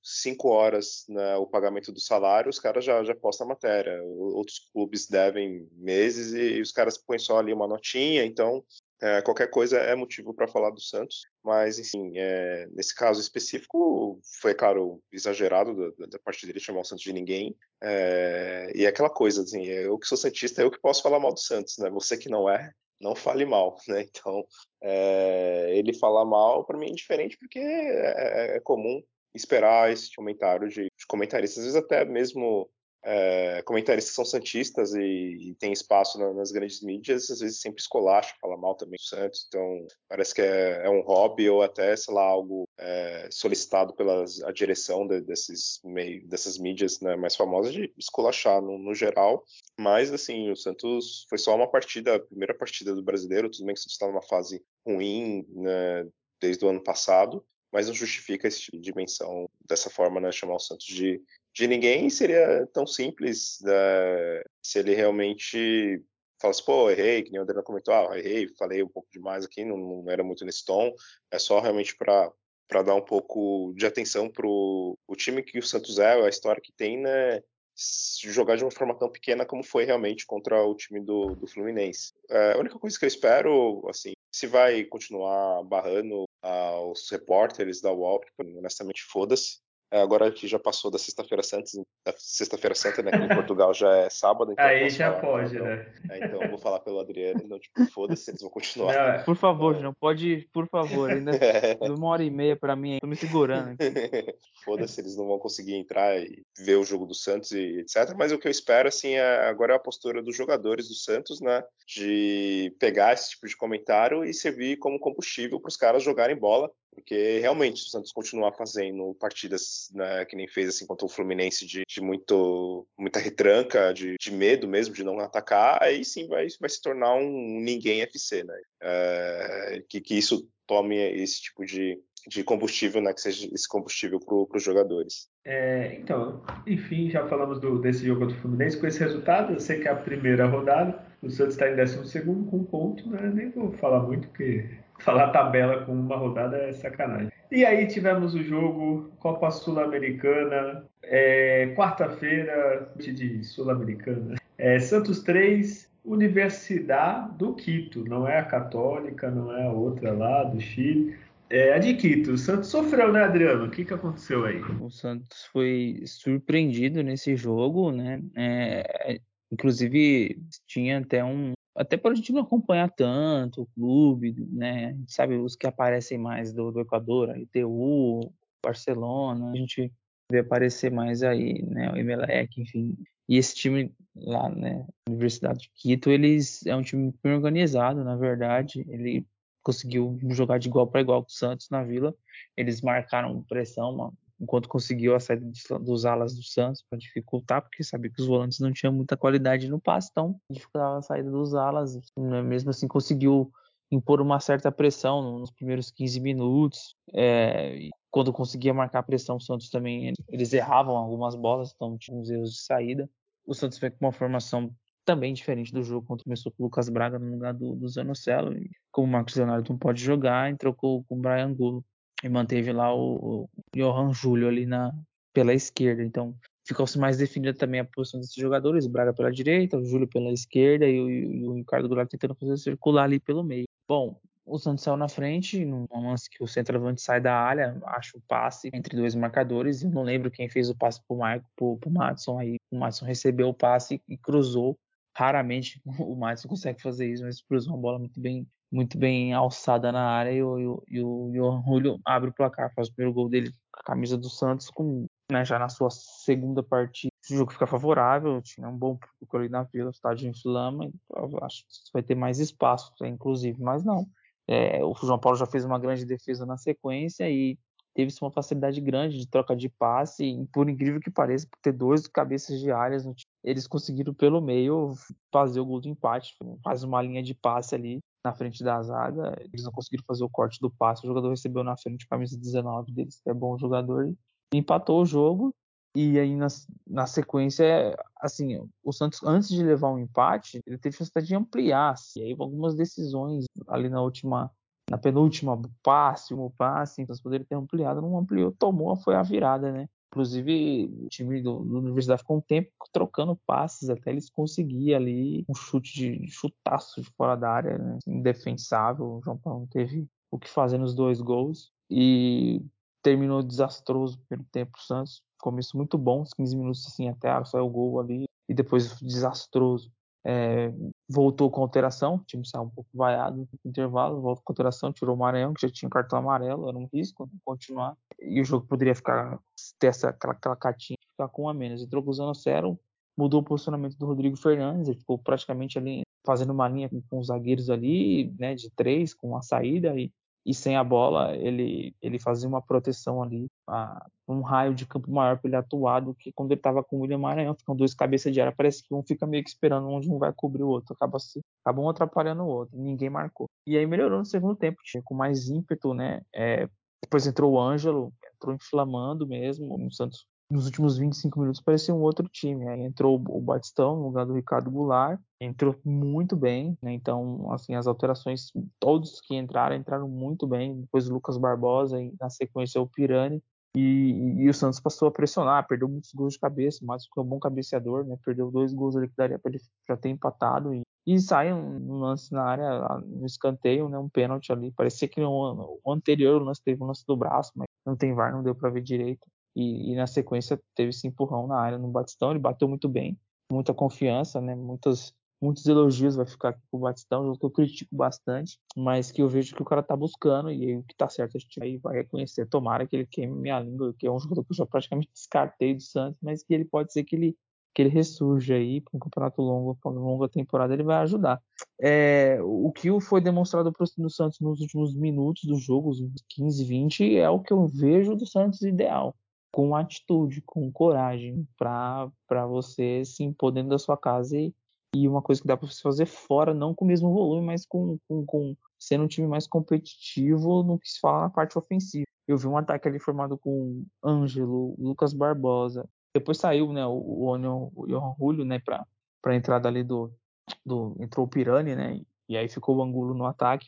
cinco horas né, o pagamento do salário, os caras já, já postam a matéria. Outros clubes devem meses e, e os caras põem só ali uma notinha, então é, qualquer coisa é motivo para falar do Santos. Mas, enfim, é, nesse caso específico, foi, claro, exagerado da, da parte dele chamar o Santos de ninguém. É, e é aquela coisa, assim, eu que sou Santista, eu que posso falar mal do Santos, né? Você que não é, não fale mal, né? Então, é, ele falar mal para mim é indiferente porque é, é, é, comum esperar esse comentário de, de comentaristas, às vezes até mesmo é, comentaristas são santistas e, e tem espaço na, nas grandes mídias, às vezes sempre escolacha, fala mal também do Santos, então parece que é, é um hobby ou até, sei lá, algo é, solicitado pela a direção de, desses meio, dessas mídias né, mais famosas de esculachar no, no, geral, mas assim, o Santos foi só uma partida, a primeira partida do brasileiro, tudo bem que o Santos está numa fase ruim né, desde o ano passado, mas não justifica esse tipo dimensão dessa forma, né, chamar o Santos de de ninguém seria tão simples né, se ele realmente falasse, pô, errei, que nem o Adriano comentou, ah, errei, falei um pouco demais aqui, não, não era muito nesse tom, é só realmente para para dar um pouco de atenção para o time que o Santos é, a história que tem, né? Jogar de uma forma tão pequena como foi realmente contra o time do, do Fluminense. É, a única coisa que eu espero, assim, se vai continuar barrando aos repórteres da UOL, honestamente, foda-se. É, agora que já passou da sexta-feira santa, da sexta-feira santa, né? Que em Portugal já é sábado. Então Aí já falar, pode, então, né? É, então eu vou falar pelo Adriano, então, tipo, foda-se, eles vão continuar. Não, é. por favor, não pode, por favor, ainda é. uma hora e meia pra mim, tô me segurando. foda-se, eles não vão conseguir entrar e ver o jogo do Santos e etc. Mas o que eu espero, assim, é, agora é a postura dos jogadores do Santos, né? De pegar esse tipo de comentário e servir como combustível para os caras jogarem bola porque realmente, se o Santos continuar fazendo partidas né, que nem fez assim contra o Fluminense de, de muito, muita retranca, de, de, medo mesmo de não atacar, aí sim vai, vai se tornar um ninguém FC, né? É, que, que isso tome esse tipo de, de combustível, né, que seja esse combustível para os jogadores. É, então, enfim, já falamos do, desse jogo do Fluminense. Com esse resultado, eu sei que é a primeira rodada, o Santos está em 12 com um ponto, né? nem vou falar muito, porque falar tabela com uma rodada é sacanagem. E aí tivemos o jogo Copa Sul-Americana, é, quarta-feira de Sul-Americana. É, Santos 3, Universidade do Quito, não é a Católica, não é a outra lá do Chile. É a de Quito. O Santos sofreu, né, Adriano? O que, que aconteceu aí? O Santos foi surpreendido nesse jogo, né? É, inclusive, tinha até um, até para a gente não acompanhar tanto o clube, né? A gente sabe os que aparecem mais do, do Equador, a ITU, Barcelona, a gente vê aparecer mais aí, né? O Emelec, enfim. E esse time lá, né? Universidade de Quito, eles é um time bem organizado, na verdade. Ele conseguiu jogar de igual para igual com o Santos na Vila. Eles marcaram pressão, uma enquanto conseguiu a saída dos alas do Santos para dificultar, porque sabia que os volantes não tinham muita qualidade no passe, então dificultava a saída dos alas. Né? Mesmo assim, conseguiu impor uma certa pressão nos primeiros 15 minutos. É, quando conseguia marcar pressão, o Santos também eles erravam algumas bolas, então tinha uns erros de saída. O Santos veio com uma formação também diferente do jogo, quando começou com o Lucas Braga no lugar do, do Zanocelo. Como o Marcos Leonardo não pode jogar, entrou com, com o Brian Gulo e manteve lá o, o Johan Júlio ali na, pela esquerda. Então ficou-se mais definida também a posição desses jogadores: o Braga pela direita, o Júlio pela esquerda e o, e o Ricardo Goulart tentando fazer circular ali pelo meio. Bom, o Santos saiu na frente, num lance que o centroavante sai da área, acha o passe entre dois marcadores. Eu não lembro quem fez o passe pro Marco, pro, pro Matson. Aí o Matson recebeu o passe e cruzou. Raramente o Matson consegue fazer isso, mas cruzou uma bola muito bem, muito bem alçada na área e o, e o, e o Julio abre o placar, faz o primeiro gol dele com a camisa do Santos, com, né, já na sua segunda partida. O jogo fica favorável, tinha um bom público ali na vila, o estádio inflama, então acho que vai ter mais espaço, inclusive, mas não. É, o João Paulo já fez uma grande defesa na sequência e teve uma facilidade grande de troca de passe. E, por incrível que pareça, por ter dois cabeças de áreas, eles conseguiram pelo meio fazer o gol do empate. Faz uma linha de passe ali na frente da zaga. Eles não conseguiram fazer o corte do passe. O jogador recebeu na frente, camisa 19 deles, que é bom jogador, e empatou o jogo. E aí, na, na sequência, assim, o Santos, antes de levar um empate, ele teve necessidade de ampliar. E aí, algumas decisões ali na última, na penúltima passe, um passe, então poderia ter ampliado, não ampliou, tomou, foi a virada, né? Inclusive, o time do, do Universidade ficou um tempo trocando passes até eles conseguirem ali um chute de chutaço de fora da área, né? indefensável. O João Paulo não teve o que fazer nos dois gols. E terminou desastroso pelo tempo Santos começo muito bom, uns 15 minutos assim até saiu o gol ali, e depois desastroso. É, voltou com alteração, o time saiu um pouco vaiado no intervalo, voltou com alteração, tirou o Maranhão, que já tinha cartão amarelo, era um risco continuar, e o jogo poderia ficar, ter essa, aquela, aquela cartinha, ficar com um a menos. Entrou com o Zanocero, mudou o posicionamento do Rodrigo Fernandes, ele ficou praticamente ali fazendo uma linha com, com os zagueiros ali, né, de três, com a saída, e e sem a bola ele ele fazia uma proteção ali, a, um raio de campo maior para ele atuar do que quando ele estava com o William Maranhão, ficam dois cabeças de área, parece que um fica meio que esperando onde um vai cobrir o outro, acaba se acaba um atrapalhando o outro, ninguém marcou. E aí melhorou no segundo tempo, tinha com mais ímpeto, né? É, depois entrou o Ângelo, entrou inflamando mesmo, o Santos nos últimos 25 minutos parecia um outro time. Aí entrou o Batistão no lugar do Ricardo Goulart, entrou muito bem, né? Então, assim, as alterações, todos que entraram, entraram muito bem. Depois o Lucas Barbosa e na sequência o Pirani. E, e, o Santos passou a pressionar, perdeu muitos gols de cabeça, mas foi um bom cabeceador, né? Perdeu dois gols ali que daria para ele já ter empatado. E, e sai um, lance na área, no escanteio, né? Um pênalti ali. Parecia que no, anterior o lance teve um lance do braço, mas não tem VAR, não deu para ver direito e, e, na sequência teve esse empurrão na área no Batistão, ele bateu muito bem, muita confiança, né? Muitas, muitos elogios vai ficar aqui pro Batistão, jogo que eu critico bastante, mas que eu vejo que o cara tá buscando e o que tá certo a gente aí vai reconhecer. Tomara que ele queime minha língua, que é um jogador que eu já praticamente descartei do Santos, mas que ele pode ser que ele que ele ressurja aí para um campeonato longo, para uma longa temporada, ele vai ajudar. É, o que foi demonstrado para o Santos nos últimos minutos do jogo, os 15, 20, é o que eu vejo do Santos ideal com atitude, com coragem, para você se impor dentro da sua casa e, e uma coisa que dá para você fazer fora, não com o mesmo volume, mas com, com, com sendo um time mais competitivo no que se fala na parte ofensiva. Eu vi um ataque ali formado com Ângelo, Lucas Barbosa. Depois saiu né, o, o, o Johan Julio né, para a entrada ali do, do. Entrou o Pirani, né? E aí ficou o Angulo no ataque.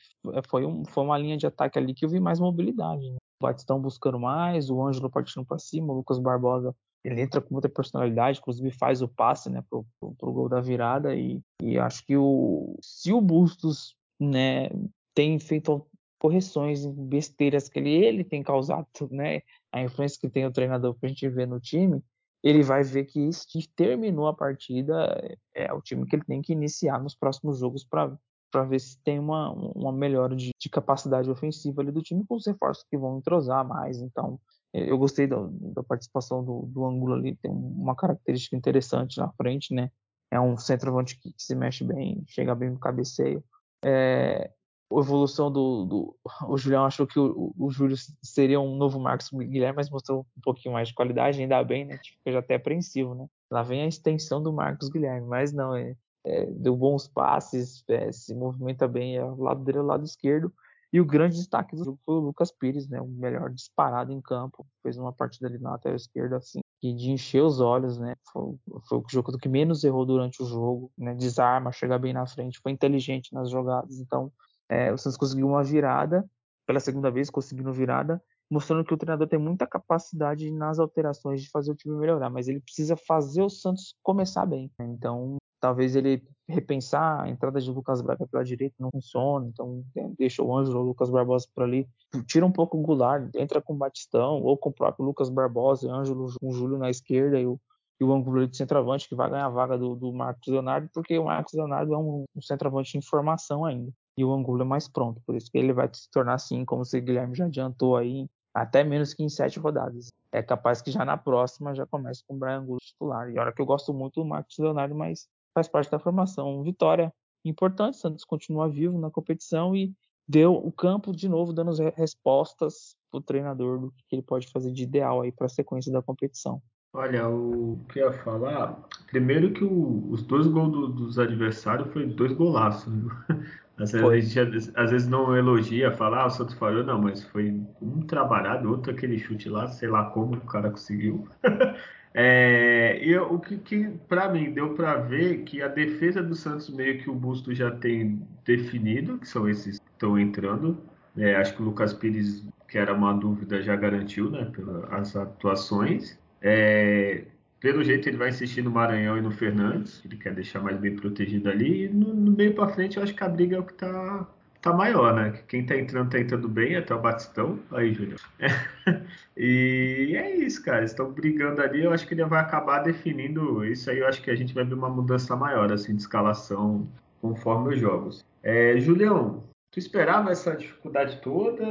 Foi, um, foi uma linha de ataque ali que eu vi mais mobilidade. Né? Batistão buscando mais, o Ângelo partindo para cima, o Lucas Barbosa ele entra com muita personalidade, inclusive faz o passe, né, pro, pro, pro gol da virada e, e, acho que o se o Bustos, né, tem feito correções besteiras que ele, ele tem causado, né, a influência que tem o treinador pra gente ver no time, ele vai ver que esse terminou a partida é, é o time que ele tem que iniciar nos próximos jogos para para ver se tem uma, uma melhora de, de, capacidade ofensiva ali do time com os reforços que vão entrosar mais. Então, é, eu gostei da, da participação do, do Angulo ali, tem uma característica interessante na frente, né? É um centroavante que, que se mexe bem, chega bem no cabeceio. É, a evolução do, do, O Julião achou que o, o Júlio seria um novo Marcos Guilherme, mas mostrou um pouquinho mais de qualidade, ainda bem, né? Fica já até apreensivo, né? Lá vem a extensão do Marcos Guilherme, mas não, é, é deu bons passes, é, se movimenta bem, é o lado dele é o lado esquerdo. E o grande destaque do jogo foi o Lucas Pires, né? O melhor disparado em campo. Fez uma partida ali na lateral esquerda, assim, que de encher os olhos, né? Foi, foi o jogador que menos errou durante o jogo, né? Desarma, chega bem na frente, foi inteligente nas jogadas. Então, é, o Santos conseguiu uma virada, pela segunda vez conseguindo virada, mostrando que o treinador tem muita capacidade nas alterações de fazer o time melhorar, mas ele precisa fazer o Santos começar bem. Então, talvez ele repensar a entrada de Lucas Braga pela direita não funciona, então deixa o Ângelo, o Lucas Barbosa por ali, tira um pouco o Goulart, entra com o Batistão ou com o próprio Lucas Barbosa, Ângelo com o Júlio na esquerda e o, e o Angulo de centroavante que vai ganhar a vaga do, do Marcos Leonardo, porque o Marcos Leonardo é um, um centroavante em formação ainda e o Angulo é mais pronto, por isso que ele vai se tornar assim, como o Guilherme já adiantou aí, até menos que em sete rodadas. É capaz que já na próxima já comece com o Brian Angulo titular. E olha que eu gosto muito do Marcos Leonardo, mas faz parte da formação. Vitória importante, Santos continua vivo na competição e deu o campo de novo dando respostas para o treinador do que ele pode fazer de ideal aí para a sequência da competição. Olha, o que eu ia falar, primeiro que o, os dois gols do, dos adversários foi dois golaços. Às vezes, a gente às vezes não elogia, fala, ah, o Santos falhou, não, mas foi um trabalhado, outro aquele chute lá, sei lá como o cara conseguiu. é, e o que, que para mim deu para ver que a defesa do Santos meio que o Busto já tem definido, que são esses que estão entrando. É, acho que o Lucas Pires, que era uma dúvida, já garantiu, né, pelas atuações. É, pelo jeito ele vai insistir no Maranhão e no Fernandes, ele quer deixar mais bem protegido ali. E no, no meio para frente eu acho que a briga é o que tá, tá maior, né? Quem tá entrando tá entrando bem, até o Batistão. Aí, Júnior. e é isso, cara. Estão brigando ali. Eu acho que ele vai acabar definindo isso aí. Eu acho que a gente vai ver uma mudança maior assim de escalação conforme os jogos. É, Julião, tu esperava essa dificuldade toda?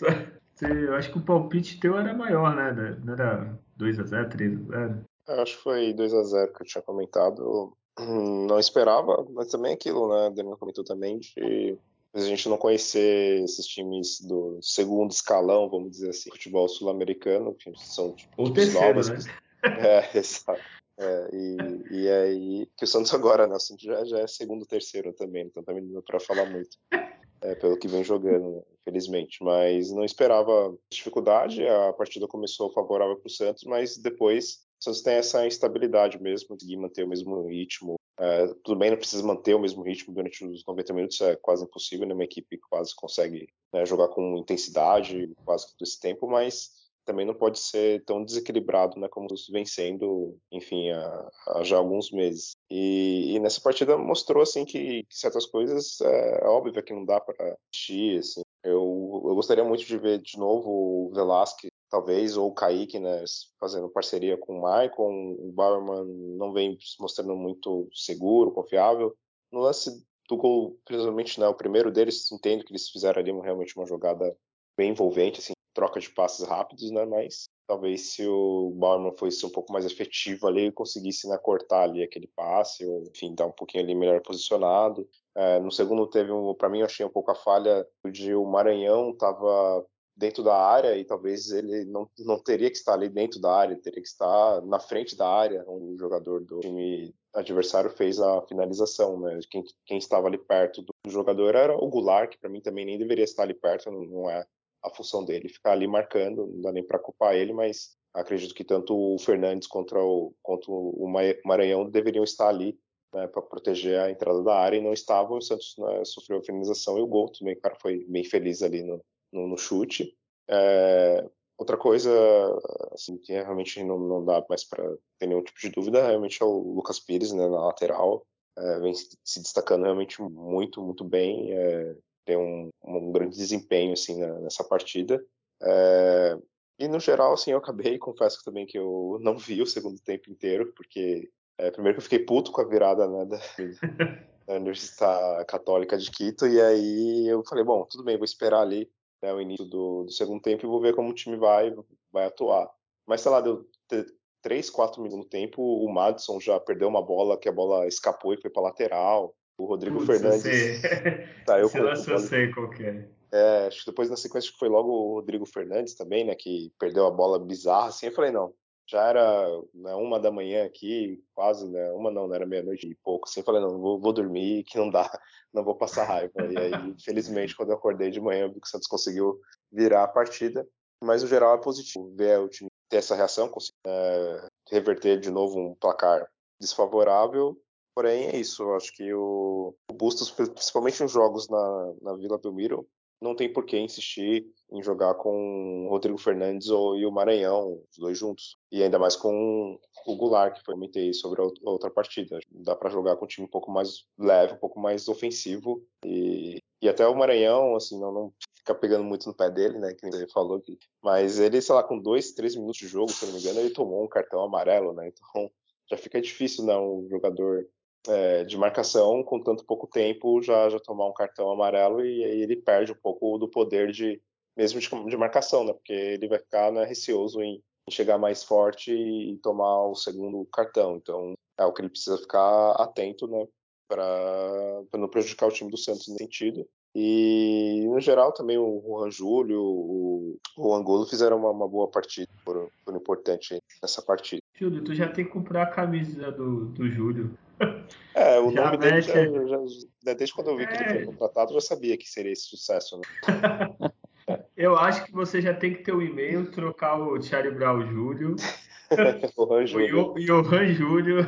Eu acho que o palpite teu era maior, né? Não era 2x0, 3x0? Acho que foi 2 a 0 que eu tinha comentado. Não esperava, mas também aquilo, né? O Daniel comentou também de a gente não conhecer esses times do segundo escalão, vamos dizer assim, futebol sul-americano, que são tipo, Ou terceiro, né? É, exato. É, e, e aí, que o Santos agora, né? O Santos já, já é segundo, terceiro também, então também não dá pra falar muito. É, pelo que vem jogando, né, infelizmente. Mas não esperava dificuldade, a partida começou favorável para o Santos, mas depois o Santos tem essa instabilidade mesmo, conseguir manter o mesmo ritmo. É, tudo bem, não precisa manter o mesmo ritmo durante os 90 minutos, é quase impossível, né? Uma equipe quase consegue né, jogar com intensidade quase todo esse tempo, mas também não pode ser tão desequilibrado, né, como vem sendo, enfim, há, há já alguns meses. E, e, nessa partida mostrou, assim, que, que certas coisas, é, é óbvio que não dá para assistir, assim. Eu, eu gostaria muito de ver de novo o Velasquez talvez, ou o Kaique, né, fazendo parceria com o Maicon. O Bauerman não vem se mostrando muito seguro, confiável. No lance do gol, principalmente, né, o primeiro deles, entendo que eles fizeram ali realmente uma jogada bem envolvente, assim, troca de passes rápidos, né, mas talvez se o Bauerman fosse um pouco mais efetivo ali, conseguisse né, cortar ali aquele passe, ou, enfim, dar um pouquinho ali melhor posicionado. É, no segundo teve, um, para mim, eu achei um pouco a falha de o Maranhão estava dentro da área e talvez ele não, não teria que estar ali dentro da área, teria que estar na frente da área, onde o jogador do time adversário fez a finalização, né? Quem, quem estava ali perto do jogador era o Goulart, que para mim também nem deveria estar ali perto, não, não é a função dele ficar ali marcando, não dá nem para culpar ele, mas acredito que tanto o Fernandes contra o, contra o Maranhão deveriam estar ali né, para proteger a entrada da área e não estavam. O Santos né, sofreu a finalização e o gol também, o cara foi bem feliz ali no, no, no chute. É, outra coisa, assim, que realmente não, não dá mais para ter nenhum tipo de dúvida, realmente é o Lucas Pires, né, na lateral, é, vem se destacando realmente muito, muito bem, é, tem um, um, grande desempenho, assim, nessa partida. É, e no geral, assim, eu acabei, confesso também que eu não vi o segundo tempo inteiro, porque é, primeiro que eu fiquei puto com a virada né, da, da Universidade Católica de Quito, e aí eu falei, bom, tudo bem, vou esperar ali né, o início do, do, segundo tempo e vou ver como o time vai, vai atuar. Mas, sei lá, deu 3, 4 minutos no tempo, o Madison já perdeu uma bola que a bola escapou e foi para lateral. O Rodrigo Putz, Fernandes. Tá, eu Esse lance eu sei qual que é. É, acho que depois na sequência que foi logo o Rodrigo Fernandes também, né, que perdeu a bola bizarra, assim, eu falei, não, já era né, uma da manhã aqui, quase, né, uma não, não era meia-noite e pouco, assim, falei, não, vou, vou, dormir, que não dá, não vou passar raiva. E aí, infelizmente, quando eu acordei de manhã, eu vi que o Santos conseguiu virar a partida, mas no geral é positivo ver o time ter essa reação, conseguir é, reverter de novo um placar desfavorável, porém é isso, eu acho que o, o Bustos, principalmente nos jogos na, na Vila Belmiro, não tem por que insistir em jogar com o Rodrigo Fernandes ou, e o Maranhão, os dois juntos. E ainda mais com o Goulart, que eu comentei sobre a outra partida. Dá para jogar com um time um pouco mais leve, um pouco mais ofensivo. E, e até o Maranhão, assim, não, não fica pegando muito no pé dele, né? Que ele falou aqui. Mas ele, sei lá, com dois, três minutos de jogo, se não me engano, ele tomou um cartão amarelo, né? Então já fica difícil, né? Um jogador é, de marcação com tanto pouco tempo já, já tomar um cartão amarelo e aí ele perde um pouco do poder de mesmo de, de marcação, né? Porque ele vai ficar né, receoso em, em chegar mais forte e tomar o segundo cartão. Então é o que ele precisa ficar atento, né? Para não prejudicar o time do Santos nesse sentido. E, no geral, também o Juan Júlio, o, o Angulo fizeram uma, uma boa partida, foram, foram importantes nessa partida. Júlio, tu já tem que comprar a camisa do, do Júlio. É, o já nome dele já, já, desde quando eu vi que ele foi é. contratado, eu já sabia que seria esse sucesso. Né? eu acho que você já tem que ter o um e-mail, trocar o Charlie Brown Júlio. E o Han Júlio.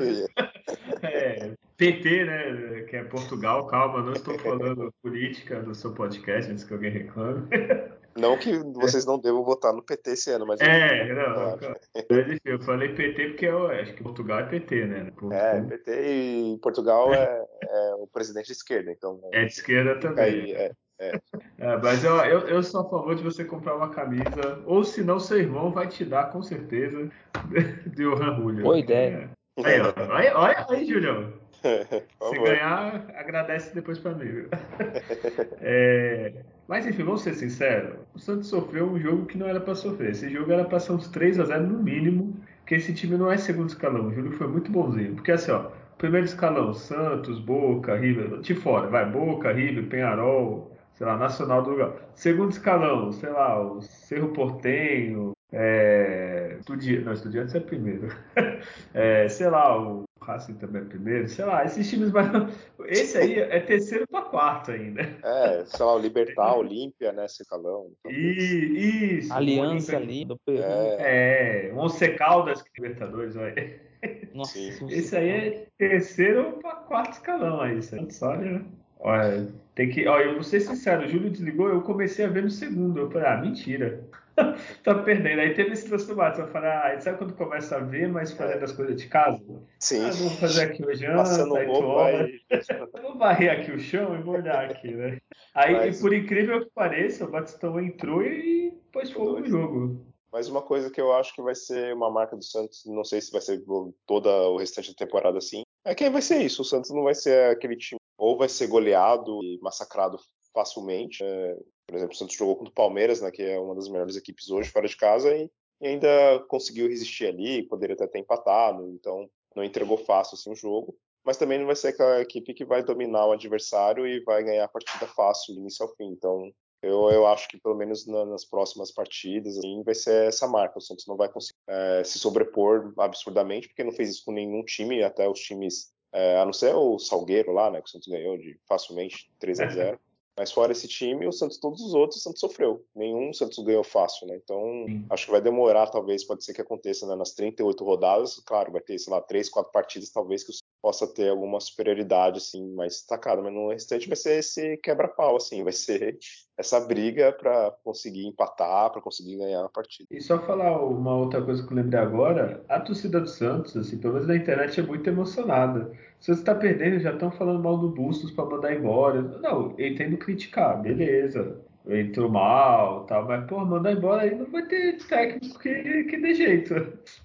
é, PT, né? Que é Portugal, calma, não estou falando política do seu podcast, antes que alguém reclame. Não que vocês não devam votar no PT esse ano, mas. É, eu, não. Eu, eu falei PT porque eu acho que Portugal é PT, né? é, PT e Portugal é, é, o presidente de esquerda, então. É de esquerda também. Aí, é, é. é, mas eu, eu, eu sou a favor de você comprar uma camisa, ou se não, seu irmão vai te dar com certeza de Johan Julio. Boa ideia. Aí, ó, olha, olha aí, Julião. Se ganhar, agradece depois para mim. É... Mas enfim, vamos ser sinceros. O Santos sofreu um jogo que não era para sofrer. Esse jogo era para ser uns 3 a 0 no mínimo, porque esse time não é segundo escalão. O Júlio foi muito bonzinho. Porque assim, ó, primeiro escalão, Santos, Boca, River, de fora, vai, Boca, River, Penharol, sei lá, Nacional do lugar. Segundo escalão, sei lá, o Cerro Portenho, é, Estudi... Não, Estudiantes é primeiro. É, sei lá, o Racing também é primeiro. Sei lá, esses times mais. Esse aí é terceiro para quarto ainda. É, sei lá, o Libertar, Olímpia, né? Secalão. E, isso. Aliança ali do Peru. É, é Once Caldas, Libertadores, olha. Nossa, Esse aí é terceiro para quarto escalão aí. Santos, olha. Olha, tem que. Olha, eu vou ser sincero, o Júlio desligou, eu comecei a ver no segundo. Eu falei, ah, mentira. tá perdendo. Aí teve esse transformado. Você fala, ah, sabe quando começa a ver, mas fazendo é. as coisas de casa? Sim. Ah, vou fazer aqui o janta, Passando aí tu olha. Vou varrer aqui o chão e vou olhar aqui, né? Aí, mas... por incrível que pareça, o Batistão entrou e pôs fogo no jogo. Mas uma coisa que eu acho que vai ser uma marca do Santos, não sei se vai ser toda o restante da temporada assim, é que vai ser isso. O Santos não vai ser aquele time, ou vai ser goleado e massacrado facilmente. É, por exemplo, o Santos jogou contra o Palmeiras, né, que é uma das melhores equipes hoje fora de casa, e, e ainda conseguiu resistir ali, poderia até ter empatado, então não entregou fácil assim, o jogo. Mas também não vai ser aquela equipe que vai dominar o adversário e vai ganhar a partida fácil, do início ao fim. Então, eu, eu acho que pelo menos na, nas próximas partidas assim, vai ser essa marca. O Santos não vai conseguir é, se sobrepor absurdamente, porque não fez isso com nenhum time, até os times, é, a não ser o Salgueiro lá, né, que o Santos ganhou de facilmente 3 a 0 Mas fora esse time, o Santos, todos os outros, o Santos sofreu. Nenhum o Santos ganhou fácil, né? Então, Sim. acho que vai demorar, talvez, pode ser que aconteça né? nas 38 rodadas. Claro, vai ter, sei lá, 3, 4 partidas, talvez, que o Santos possa ter alguma superioridade, assim, mais destacada. Mas no restante vai ser esse quebra-pau, assim. Vai ser essa briga para conseguir empatar, para conseguir ganhar a partida. E só falar uma outra coisa que eu lembrei agora, a torcida do Santos, assim, pelo menos na internet, é muito emocionada. Se você está perdendo, já estão falando mal do Bustos para mandar embora. Não, entendo criticar, beleza. Entrou mal, tal, mas pô, mandar embora aí não vai ter técnico que, que dê jeito.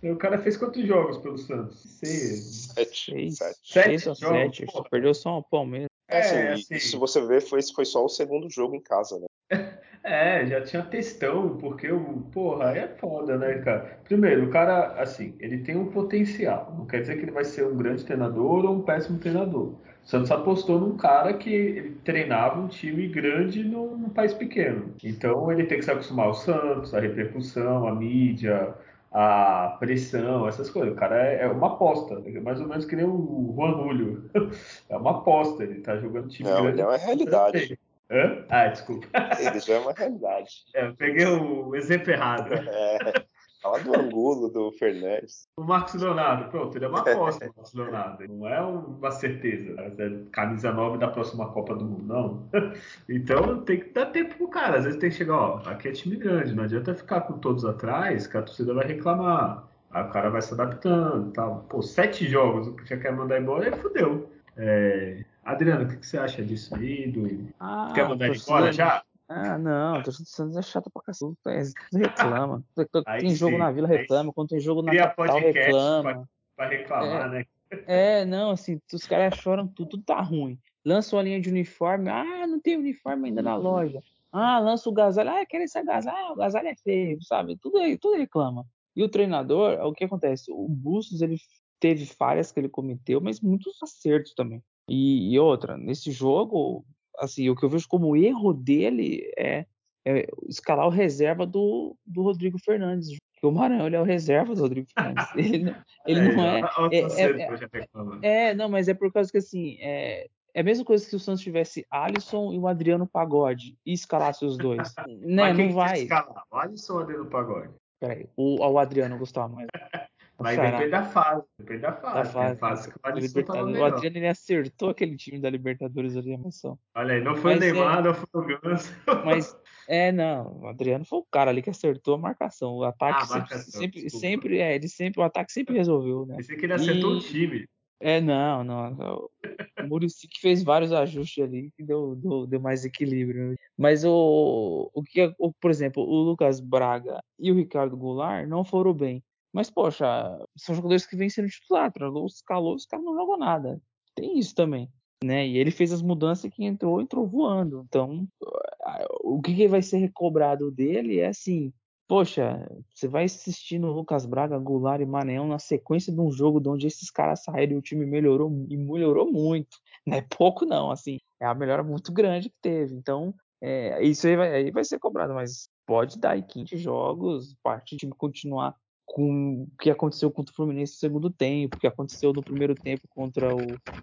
O cara fez quantos jogos pelo Santos? Seis. Sete. Sete. Sete, sete, sete. Perdeu só o Palmeiras. É, assim, assim, se você ver, foi, foi só o segundo jogo em casa, né? É, já tinha textão, porque o. Porra, é foda, né, cara? Primeiro, o cara, assim, ele tem um potencial. Não quer dizer que ele vai ser um grande treinador ou um péssimo treinador. O Santos apostou num cara que ele treinava um time grande num país pequeno. Então ele tem que se acostumar ao Santos, a repercussão, a mídia, a pressão, essas coisas. O cara é, é uma aposta, é mais ou menos que nem o Juan Julio. É uma aposta, ele tá jogando time Não, grande. Não, é uma realidade. Hã? Ah, desculpa. Ele já é uma realidade. É, eu peguei o exemplo errado. É. Fala do Angulo, do Fernandes. O Marcos Leonardo, pronto, ele é uma aposta, o Marcos Leonardo. Não é uma certeza. É camisa 9 da próxima Copa do Mundo, não. Então tem que dar tempo pro cara. Às vezes tem que chegar, ó, aqui é time grande, não adianta ficar com todos atrás, que a torcida vai reclamar. Aí o cara vai se adaptando tal. Pô, sete jogos, o que já quer mandar embora, ele fudeu. É... Adriano, o que, você acha disso aí? Do... Ah, quer mandar ele embora já? Ah, não, torcida do Santos é chata pra cacete. Reclama. Aí tem jogo sim, na Vila, reclama. Quando tem jogo na capital, reclama. Pra, pra reclamar, é, né? É, não, assim, os caras choram tudo, tudo tá ruim. Lança uma linha de uniforme, ah, não tem uniforme ainda na loja. Ah, lança o gasalho, ah, quer esse agasalho, ah, o gasalho é feio, sabe? Tudo, tudo reclama. E o treinador, o que acontece? O Bustos, ele teve falhas que ele cometeu, mas muitos acertos também. E, e outra, nesse jogo, assim, o que eu vejo como erro dele é, é escalar o reserva do, do Rodrigo Fernandes. Porque o Maranhão ele é o reserva do Rodrigo Fernandes. Ele, não, ele é, não é. É, é, é, não, mas é por causa que assim. É, é a mesma coisa que se o Santos tivesse Alisson e o Adriano Pagode e escalasse os dois. né, não vai. Escalar? O Alisson ou o Adriano Pagode? Peraí, o, o Adriano gostava mais. Mas depende da fase, depende da fase. Da fase, fase que o Libertadores. O Adriano ele acertou aquele time da Libertadores ali, emoção. Olha aí, não foi mas o Neymar, é... não foi o Ganso. Mas, é, não, o Adriano foi o cara ali que acertou a marcação. O ataque ah, sempre, marcação, sempre, sempre, é, ele sempre, o ataque sempre resolveu, né? Pensei que ele acertou e... o time. É, não, não. O Murici que fez vários ajustes ali que deu, deu, deu mais equilíbrio. Mas o, o que, o, por exemplo, o Lucas Braga e o Ricardo Goulart não foram bem. Mas, poxa, são jogadores que vêm sendo titular, os calores, os caras não jogam nada. Tem isso também. Né? E ele fez as mudanças que entrou, entrou voando. Então, o que, vai ser recobrado dele é assim: poxa, você vai assistir no Lucas Braga, Goulart e Maneão na sequência de um jogo de onde esses caras saíram e o time melhorou e melhorou muito. Não é pouco, não, assim, é a melhora muito grande que teve. Então, é, isso aí vai, aí vai ser cobrado, mas pode dar aí 15 jogos, parte do time continuar com o que aconteceu contra o Fluminense no segundo tempo, o que aconteceu no primeiro tempo contra o,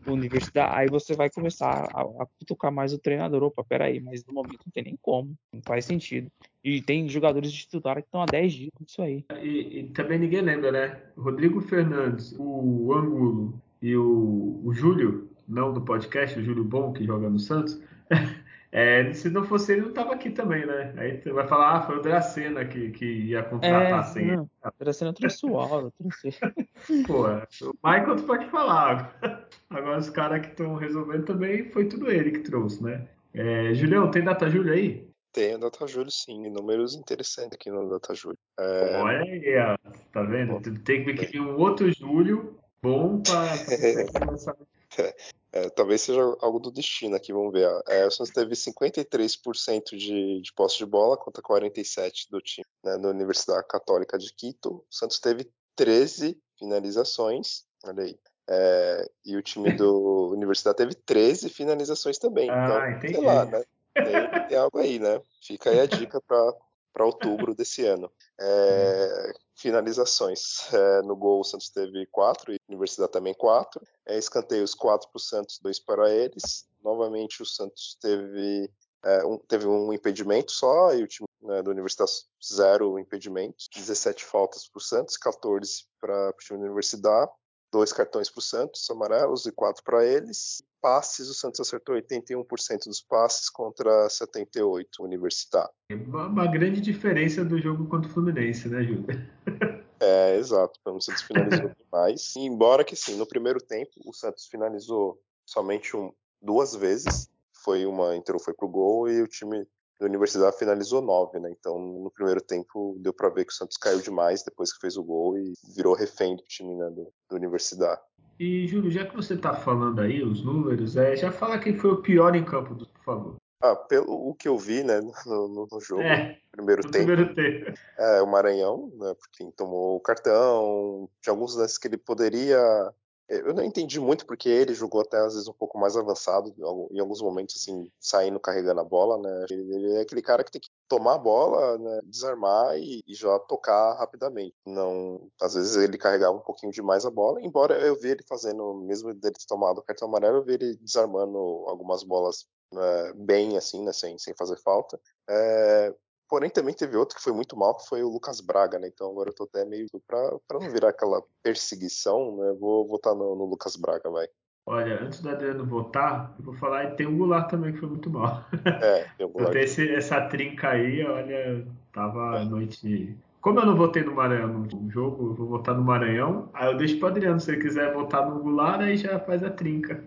o Universidade, aí você vai começar a, a tocar mais o treinador. Opa, peraí, mas no momento não tem nem como, não faz sentido. E tem jogadores de titular que estão há 10 dias com isso aí. E, e, também ninguém lembra, né? Rodrigo Fernandes, o Angulo e o, o Júlio, não do podcast, o Júlio Bom, que joga no Santos. É, se não fosse ele, não estava aqui também, né? Aí você vai falar, ah, foi o Dracena que, que ia contratar é, sem ele. O Dracena trouxe o Auro, trouxe. Pô, é, o Michael tu pode falar. Agora os caras que estão resolvendo também foi tudo ele que trouxe, né? É, Julião, tem data Júlio aí? Tem data Júlio, sim. Números interessantes aqui no data Júlio. É... Olha aí, tá vendo? Tem que vir um outro Júlio bom para começar. É, talvez seja algo do destino aqui, vamos ver. O Santos teve 53% de, de posse de bola contra 47% do time né, na Universidade Católica de Quito. O Santos teve 13 finalizações, olha aí. É, e o time do Universidade teve 13 finalizações também. Ah, então, entendi. sei lá, né? Tem, tem algo aí, né? Fica aí a dica para outubro desse ano. É, finalizações. É, no gol, o Santos teve quatro, e a Universidade também quatro. É, escanteios, quatro para o Santos, dois para eles. Novamente, o Santos teve, é, um, teve um impedimento só, e o time né, da Universidade, zero impedimentos. 17 faltas para o Santos, 14 para o time da Universidade. Dois cartões para o Santos, amarelos, e quatro para eles. Passes, o Santos acertou 81% dos passes contra 78% universitário. É uma, grande diferença do jogo contra o Fluminense, né, Júlio? É, exato. O Santos finalizou demais. E embora que sim, no primeiro tempo o Santos finalizou somente um, duas vezes. Foi uma entrou, foi pro gol e o time da Universidade finalizou nove, né? Então no primeiro tempo deu para ver que o Santos caiu demais depois que fez o gol e virou refém do time né, do, do Universidade. E Júlio, já que você tá falando aí os números, é, já fala quem foi o pior em campo, por favor. Ah, pelo o que eu vi, né, no, no, no jogo, é, primeiro no tempo. Primeiro tempo. É, o Maranhão, né, porque tomou o cartão, tinha alguns lances que ele poderia eu não entendi muito porque ele jogou até às vezes um pouco mais avançado, em alguns momentos assim, saindo carregando a bola, né? Ele é aquele cara que tem que tomar a bola, né? desarmar e, e, já tocar rapidamente. Não, às vezes ele carregava um pouquinho demais a bola, embora eu vi ele fazendo, mesmo dele ter tomado o cartão amarelo, eu vi ele desarmando algumas bolas né, bem assim, né? Sem, sem fazer falta. É, Porém, também teve outro que foi muito mal, que foi o Lucas Braga, né? Então agora eu tô até meio. Pra, pra não virar aquela perseguição, né? Vou votar no, no Lucas Braga, vai. Olha, antes do Adriano votar, eu vou falar e tem o Goulart também que foi muito mal. É, tem o Goulart. esse, essa trinca aí, olha, tava é. a noite. Como eu não votei no Maranhão no jogo, eu vou votar no Maranhão. Aí eu deixo pro Adriano, se ele quiser votar no Goulart, aí já faz a trinca.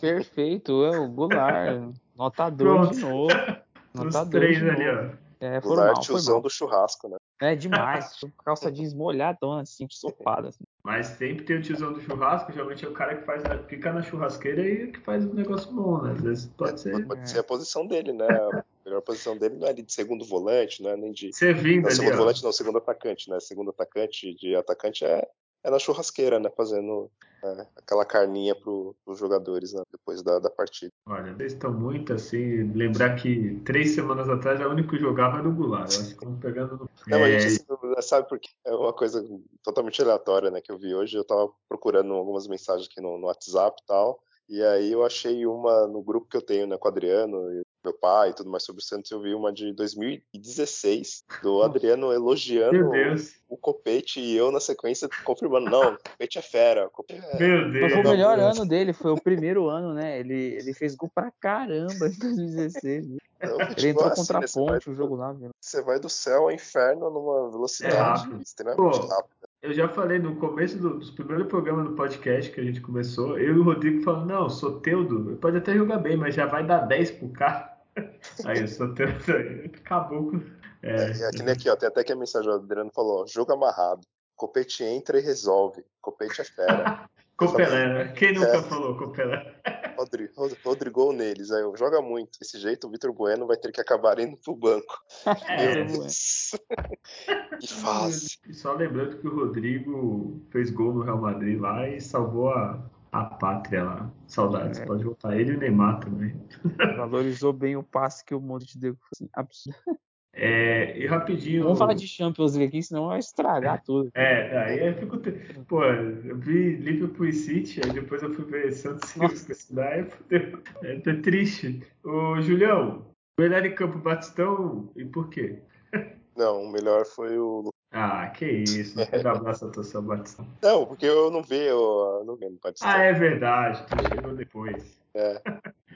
Perfeito, é o Goulart. Notador de novo. Notador Os três ali, ó. É, foram mal, tiozão do churrasco, né? É demais. calça jeans molhadona, assim, ensopada. Assim. Mas sempre tem o tiozão do churrasco, geralmente é o cara que faz, fica na churrasqueira e que faz um negócio bom, né? Às vezes pode é, ser. Pode ser a posição dele, né? A melhor posição dele não é ali de segundo volante, não é nem de. Servindo não, ali, segundo ó. volante não, segundo atacante, né? Segundo atacante de atacante é é na churrasqueira, né? Fazendo é, aquela carninha para os jogadores né? depois da, da partida. Olha, eles estão muito assim. Lembrar que três semanas atrás o único que jogava era o Goulart. Estamos pegando no. Não, é... a gente sabe porque é uma coisa totalmente aleatória, né? Que eu vi hoje. Eu estava procurando algumas mensagens aqui no, no WhatsApp e tal. E aí eu achei uma no grupo que eu tenho, né, com o Adriano meu pai e tudo mais sobre o Santos, eu vi uma de 2016 do Adriano elogiando o Copete e eu na sequência confirmando, não, o Copete é fera. Copete é... Meu Deus. Foi o melhor ano dele, foi o primeiro ano, né? Ele, ele fez gol pra caramba em 2016. Né? Não, ele entrou assim, contra a ponte, o jogo lá. Viu? Você vai do céu ao inferno numa velocidade é extremamente rápida. Eu já falei no começo do, dos primeiros programas do podcast que a gente começou, eu e o Rodrigo falando, não, Soteudo, pode até jogar bem, mas já vai dar 10 pro carro. Aí o Soteudo acabou com. É, é, aqui, aqui, ó, tem até que a mensagem do Adriano falou, ó, jogo amarrado. Copete entra e resolve. Copete é fera. Copelé, né? Quem nunca é. falou Copelé? Rodrigo, Rodrigo neles. Aí eu joga muito. Desse jeito, o Vitor Bueno vai ter que acabar indo pro banco. É, Meu Deus. que fase. Só lembrando que o Rodrigo fez gol no Real Madrid lá e salvou a, a pátria lá. Saudades. É. Pode voltar ele e o Neymar também. Valorizou bem o passe que o Monte deu. Assim, absurdo. É, e rapidinho. Vamos falar de Champions League aqui, senão vai estragar tudo. É, aí eu fico. Pô, eu vi Liverpool e City, aí depois eu fui ver Santos e Universidade, é, tô triste. Ô, Julião, melhor em campo Batistão e por quê? Não, o melhor foi o. Ah, que isso, não um abraço a torção Batistão. Não, porque eu não vi, eu não vi no Batistão. Ah, é verdade, tu chegou depois. É,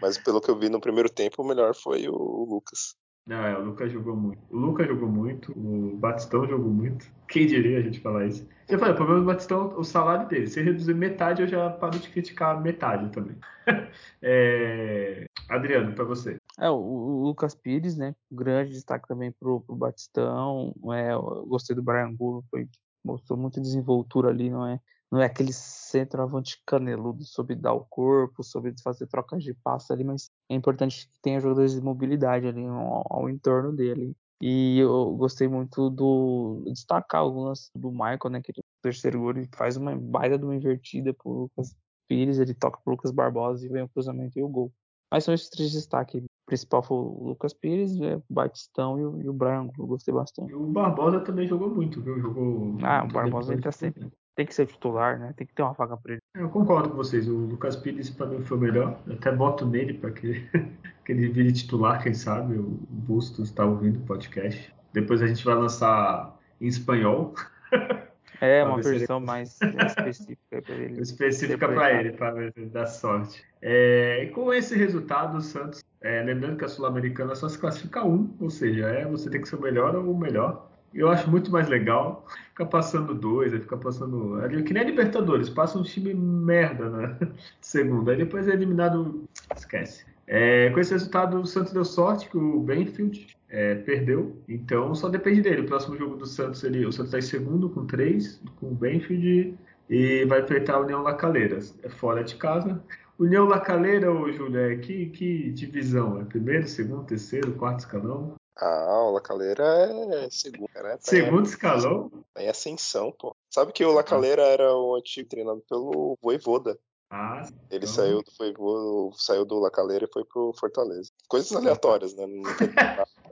mas pelo que eu vi no primeiro tempo, o melhor foi o Lucas. Não, é, o Lucas jogou muito. O Lucas jogou muito, o Batistão jogou muito. Quem diria a gente falar isso? Eu falei, o problema do Batistão o salário dele. Se reduzir metade, eu já paro de criticar metade também. é... Adriano, para você. É, o, o, Lucas Pires, né? Grande destaque também pro, pro Batistão. É, gostei do Brian Gulo, foi mostrou muita desenvoltura ali, não é? Não é aquele centroavante caneludo sobre dar o corpo, sobre fazer trocas de passe ali, mas é importante que tenha jogadores de mobilidade ali ao, ao entorno dele. E eu gostei muito do destacar algumas do Michael, né? Que o terceiro gol, ele faz uma baita de uma invertida pro Lucas Pires, ele toca pro Lucas Barbosa e vem o cruzamento e o gol. Mas são esses três destaques. O principal foi o Lucas Pires, né, o Batistão e o, e o Brian, eu gostei bastante. E o Barbosa também jogou muito, viu? Jogou. Ah, o Barbosa entra sempre tem que ser titular, né? Tem que ter uma vaga para ele. Eu concordo com vocês. O Lucas Pires para mim foi o melhor. Eu até boto nele para que, que ele vire titular, quem sabe. O Bustos está ouvindo o podcast. Depois a gente vai lançar em espanhol. É, uma versão ele... mais específica para ele. Específica para ele, para dar sorte. É, e com esse resultado, o Santos, é, lembrando que a Sul-Americana só se classifica um, ou seja, é você tem que ser o melhor ou o melhor eu acho muito mais legal ficar passando dois, aí ficar passando. Que nem a Libertadores, passa um time merda, né? Segundo. Aí depois é eliminado. Esquece. É, com esse resultado, o Santos deu sorte que o Benfield é, perdeu. Então só depende dele. O próximo jogo do Santos, ele, o Santos está em segundo com três, com o Benfield e vai enfrentar a União Lacaleiras. É fora de casa. União Lacaleira, ô Júlio, é que, que divisão? É primeiro, segundo, terceiro, quarto escalão? Ah, o Lacaleira é segundo, cara. Tá segundo escalão? Tá em ascensão, pô. Sabe que o Lacaleira era o antigo treinado pelo Voivoda. Ah, ele então... saiu do Voivoda, saiu do Lacaleira e foi pro Fortaleza. Coisas aleatórias, né?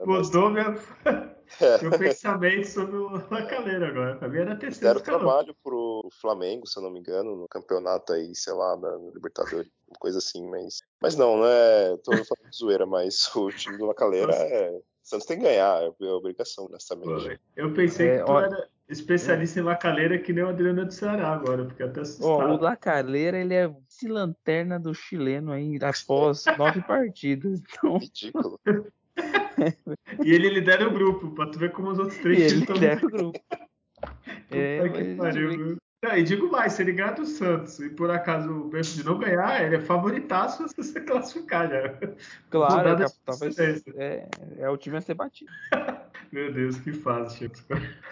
Mudou meu, é. meu pensamento sobre o Lacaleira agora. Pra mim era terceiro Deram escalão. trabalho pro Flamengo, se eu não me engano, no campeonato aí, sei lá, da Libertadores, coisa assim, mas. Mas não, não é. Tô falando de zoeira, mas o time do Lacaleira é Santos tem que ganhar, é obrigação, honestamente. Eu pensei é, que tu ó, era especialista é. em lacaleira que nem o Adriano do Ceará agora, porque até assustado. Ó, o lacaleira, ele é vice-lanterna do chileno aí, após nove partidas. Então... Ridículo. e ele lidera o grupo, pra tu ver como os outros três ele lidera o grupo. é, que pariu, não, e digo mais, se ele ganhar do Santos e por acaso o de não ganhar, ele é favoritaço se você classificar já. Claro, é, talvez é, é, o time a ser batido. Meu Deus, que fase, Chico.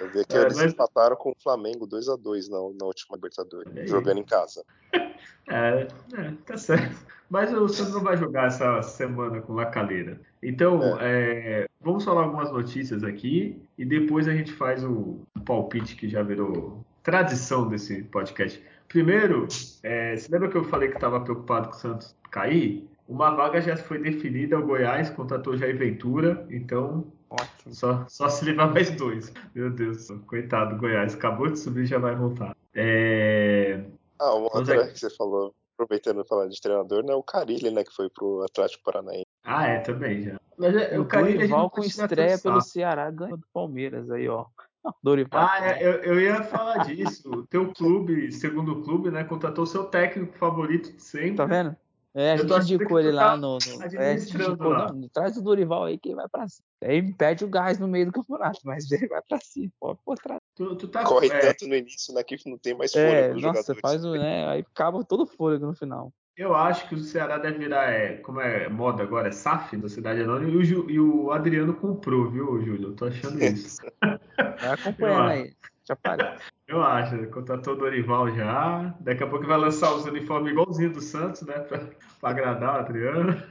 Eu vi que é, eles mas... empataram com o Flamengo 2x2 na, na última Libertadores, é jogando em casa. É, é, tá certo. Mas o Santos não vai jogar essa semana com Lacaleira. Então, é. É, vamos falar algumas notícias aqui e depois a gente faz o palpite que já virou tradição desse podcast. Primeiro, é, você lembra que eu falei que estava preocupado com o Santos cair? Uma vaga já foi definida, o Goiás contratou Jair Ventura, então Ótimo. Só, só se livrar mais dois. Meu Deus, coitado do Goiás, acabou de subir já vai voltar. É... Ah, uma outra que você falou, aproveitando falar de treinador, né? O Carilli, né? Que foi pro Atlético Paranaense. Ah, é, também já. Mas é, o, o Carilli. Dorival com estreia pelo Ceará ganha do Palmeiras aí, ó. Dorival. Ah, é, eu, eu, ia falar disso. O teu clube, segundo clube, né, contratou seu técnico favorito de sempre. Tá vendo? É, a gente indicou ele lá tá no. no é, indicou, lá. Não, traz o Dorival aí que vai pra cima. Aí perde o gás no meio do campeonato, mas ele vai pra cima. Pode por trás. Tu, tu tá, Corre é... tanto no início, né, que não tem mais fôlego. É, nossa, faz o, né, aí acaba todo o fôlego no final. Eu acho que o Ceará deve virar, é, como é moda agora, é SAF da Cidade Anônima, e o, e o Adriano comprou, viu, Júlio? Eu tô achando isso. Vai acompanhando aí. Já parei. Eu acho, contratou o Dorival já. Daqui a pouco vai lançar os uniformes igualzinho do Santos, né? Pra, pra agradar o Adriano.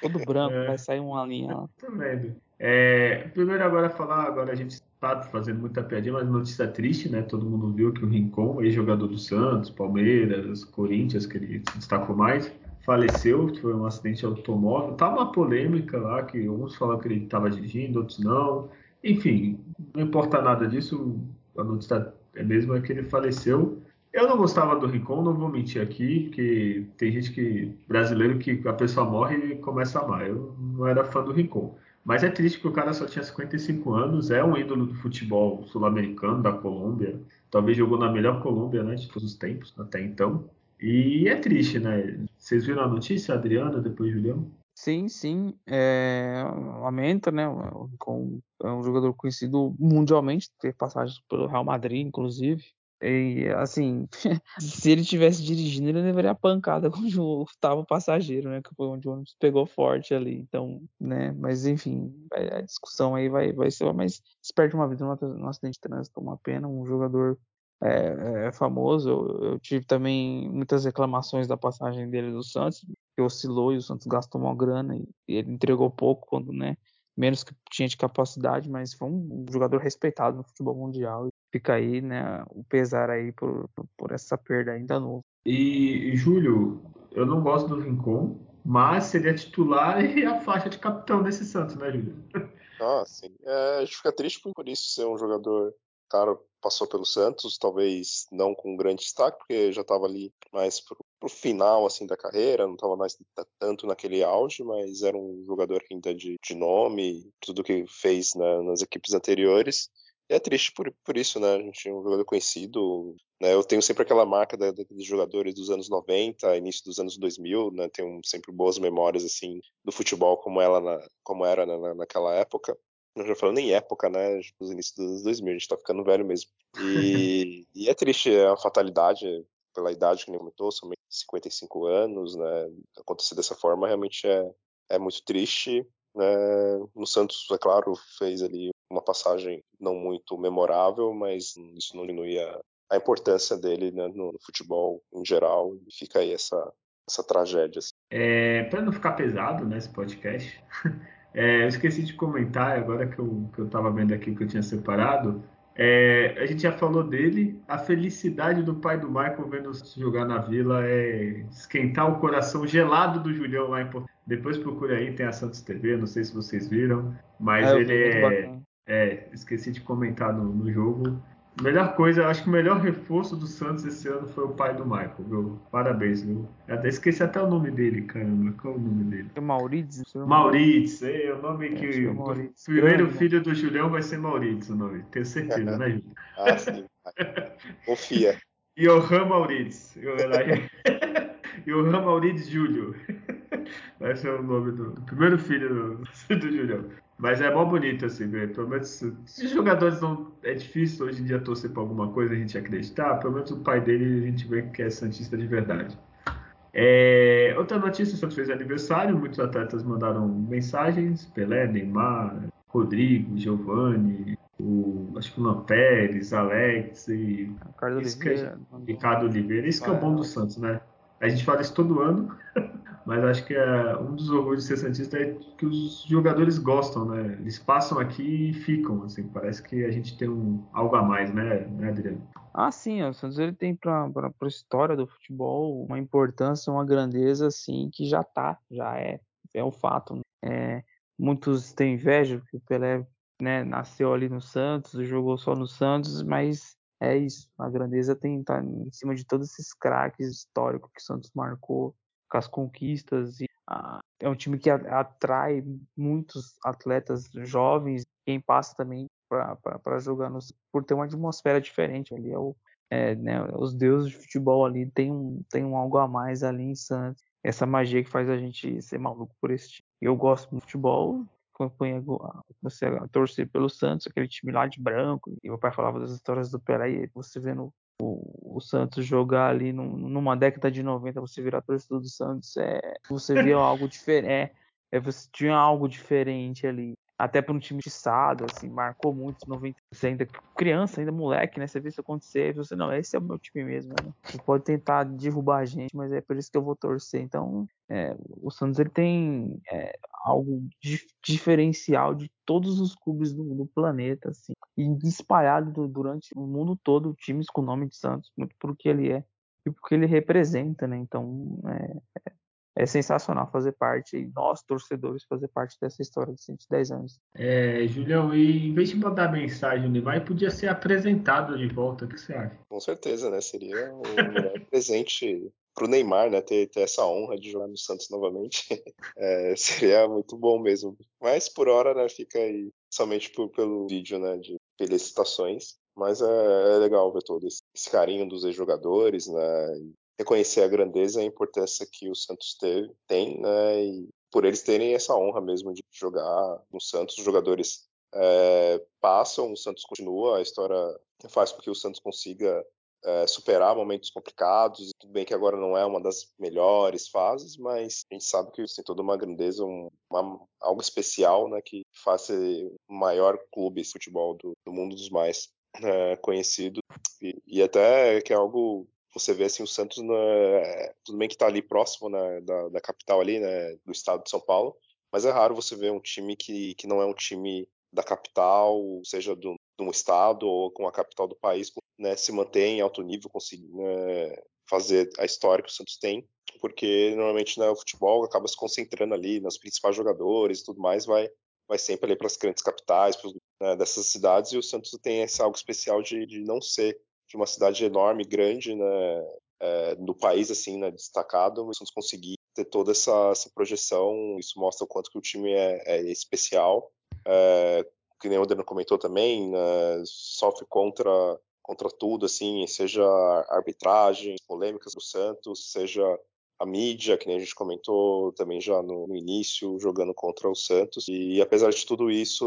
Todo branco, é, vai sair uma linha lá. Tô vendo. É, primeiro agora falar, agora a gente tá fazendo muita piadinha, mas notícia triste, né? Todo mundo viu que o Rincon, ex-jogador do Santos, Palmeiras, Corinthians, que ele se destacou mais, faleceu, foi um acidente automóvel. Tá uma polêmica lá, que alguns falam que ele estava dirigindo, outros não. Enfim, não importa nada disso, a notícia é mesmo é que ele faleceu. Eu não gostava do Rincon, não vou mentir aqui, porque tem gente que brasileiro que a pessoa morre e começa a amar. Eu não era fã do Rincon. Mas é triste que o cara só tinha 55 anos, é um ídolo do futebol sul-americano, da Colômbia. Talvez jogou na melhor Colômbia né, de todos os tempos, até então. E é triste, né? Vocês viram a notícia, Adriana, depois Julião? Sim, sim. É, lamento, né? Com, é um jogador conhecido mundialmente, ter passagem pelo Real Madrid, inclusive. E, assim, se ele tivesse dirigindo, ele levaria a pancada com o oitavo passageiro, né? Que foi onde o ônibus pegou forte ali. Então, né? Mas, enfim, a discussão aí vai, vai ser. Mas se perde uma vida num acidente de trânsito, uma pena. Um jogador é, é famoso. Eu, eu, tive também muitas reclamações da passagem dele do Santos, que oscilou e o Santos gastou uma grana e, e ele entregou pouco quando, né? Menos que tinha de capacidade, mas foi um jogador respeitado no futebol mundial fica aí, né, o pesar aí por, por essa perda ainda novo. E, Júlio, eu não gosto do Rincon, mas seria titular e a faixa de capitão desse Santos, né, Júlio? Ah, sim. É, a gente fica triste por isso ser um jogador cara passou pelo Santos, talvez não com grande destaque, porque já estava ali mais pro, pro, final assim da carreira, não estava mais tanto naquele auge, mas era um jogador ainda de, de nome, tudo que fez né, nas equipes anteriores. E é triste por, por isso, né? A gente é um jogador conhecido. Né? Eu tenho sempre aquela marca da, daqueles jogadores dos anos 90, início dos anos 2000, né? Tenho sempre boas memórias, assim, do futebol como, ela na, como era na, naquela época. Não já falando em época, né? Dos inícios dos anos 2000, a gente tá ficando velho mesmo. E, e é triste, é uma fatalidade pela idade que ele comentou, somente 55 anos, né? Acontecer dessa forma realmente é, é muito triste. Né? No Santos, é claro, fez ali uma passagem não muito memorável, mas isso não diminui a, a importância dele né, no, no, futebol em geral. E fica aí essa, essa tragédia. Assim. É, para não ficar pesado nesse né, podcast, é, eu esqueci de comentar agora que eu, que eu tava vendo aqui que eu tinha separado. É, a gente já falou dele. A felicidade do pai do Michael vendo jogar na Vila é esquentar o coração gelado do Julião lá em Porto. Depois procure aí, tem a Santos TV, não sei se vocês viram, mas é, ele é, é, Esqueci de comentar no, no jogo. Melhor coisa, acho que o melhor reforço do Santos esse ano foi o pai do Michael, viu? Parabéns, viu? Eu até esqueci até o nome dele, caramba. Qual é o nome dele? É Maurício. Maurício, é o nome que. que é o primeiro Grande, filho do Julião vai ser Maurício o nome. Tenho certeza, né, Júlio? ah, sim. Confia. Johan Maurício. Johan Maurício Júlio. Vai ser o nome do, do primeiro filho do, do Julião. Mas é mó bonito, assim, ver. Pelo menos, se os jogadores não. É difícil hoje em dia torcer pra alguma coisa, a gente acreditar. Pelo menos o pai dele a gente vê que é Santista de verdade. É, outra notícia: o Santos fez aniversário. Muitos atletas mandaram mensagens: Pelé, Neymar, Rodrigo, Giovanni, o, acho que o Lampérez, Alex e. Ricardo Oliveira. É, Ricardo Oliveira. Isso que é o bom do Santos, né? A gente fala isso todo ano. mas acho que é, um dos orgulhos de ser Santista é que os jogadores gostam, né? Eles passam aqui e ficam, assim, parece que a gente tem um, algo a mais, né, né Adriano? Ah, sim, o Santos ele tem para a história do futebol uma importância, uma grandeza, assim, que já tá, já é, é um fato. Né? É, muitos têm inveja, porque o Pelé né, nasceu ali no Santos, jogou só no Santos, mas é isso, a grandeza tem tá em cima de todos esses craques históricos que o Santos marcou com as conquistas. E, ah, é um time que atrai muitos atletas jovens, quem passa também para jogar no, por ter uma atmosfera diferente ali. É o, é, né, os deuses de futebol ali tem um, tem um algo a mais ali em Santos. Essa magia que faz a gente ser maluco por esse time. Eu gosto do futebol, comecei a torcer pelo Santos, aquele time lá de branco. E meu pai falava das histórias do Pelé, e você vendo o, o Santos jogar ali num, numa década de 90, você virar torcedor do Santos, é, você via algo diferente. É, é, você tinha algo diferente ali. Até para um time tiçado, assim, marcou muito 90. Você ainda criança, ainda moleque, né? Você vê isso acontecer, você, não, esse é o meu time mesmo. Né? Você pode tentar derrubar a gente, mas é por isso que eu vou torcer. Então, é, o Santos ele tem é, algo diferencial de todos os clubes do, do, planeta, assim, e espalhado durante o mundo todo, times com o nome de Santos, muito por que ele é e porque ele representa, né? Então, é, é sensacional fazer parte, e nós, torcedores, fazer parte dessa história de 110 anos. É, Julião, e em vez de mandar mensagem no Neymar, podia ser apresentado de volta, o que você acha? Com certeza, né? Seria o melhor presente para o Neymar, né? Ter, ter, essa honra de jogar no Santos novamente. É, seria muito bom mesmo. Mas por hora, né, fica aí somente por, pelo vídeo, né? De felicitações. Mas é, é legal ver todo esse, esse carinho dos ex-jogadores, né? Reconhecer a grandeza e a importância que o Santos teve, tem, né? E por eles terem essa honra mesmo de jogar no Santos, os jogadores é, passam, o Santos continua, a história faz com que o Santos consiga é, superar momentos complicados. Tudo bem que agora não é uma das melhores fases, mas a gente sabe que tem toda uma grandeza, um, uma, algo especial, né, que faz ser o maior clube de futebol do, do mundo dos mais é, conhecidos e, e, até que é algo você vê assim o Santos né, tudo bem que está ali próximo né, da, da, capital ali né, do estado de São Paulo mas é raro você ver um time que, que não é um time da capital seja de um estado ou com a capital do país né, se manter em alto nível conseguir né, fazer a história que o Santos tem porque normalmente né, o futebol acaba se concentrando ali nos principais jogadores e tudo mais vai vai sempre ali para as grandes capitais né, dessas cidades e o Santos tem esse algo especial de, de não ser de uma cidade enorme, grande, né, é, no país, assim, né, destacado, mas conseguir ter toda essa, essa, projeção, isso mostra o quanto que o time é, é especial. É, que nem o Adriano comentou também, né, sofre contra contra tudo, assim, seja arbitragem, polêmicas do Santos, seja a mídia, que nem a gente comentou também já no, no início, jogando contra o Santos. E apesar de tudo isso,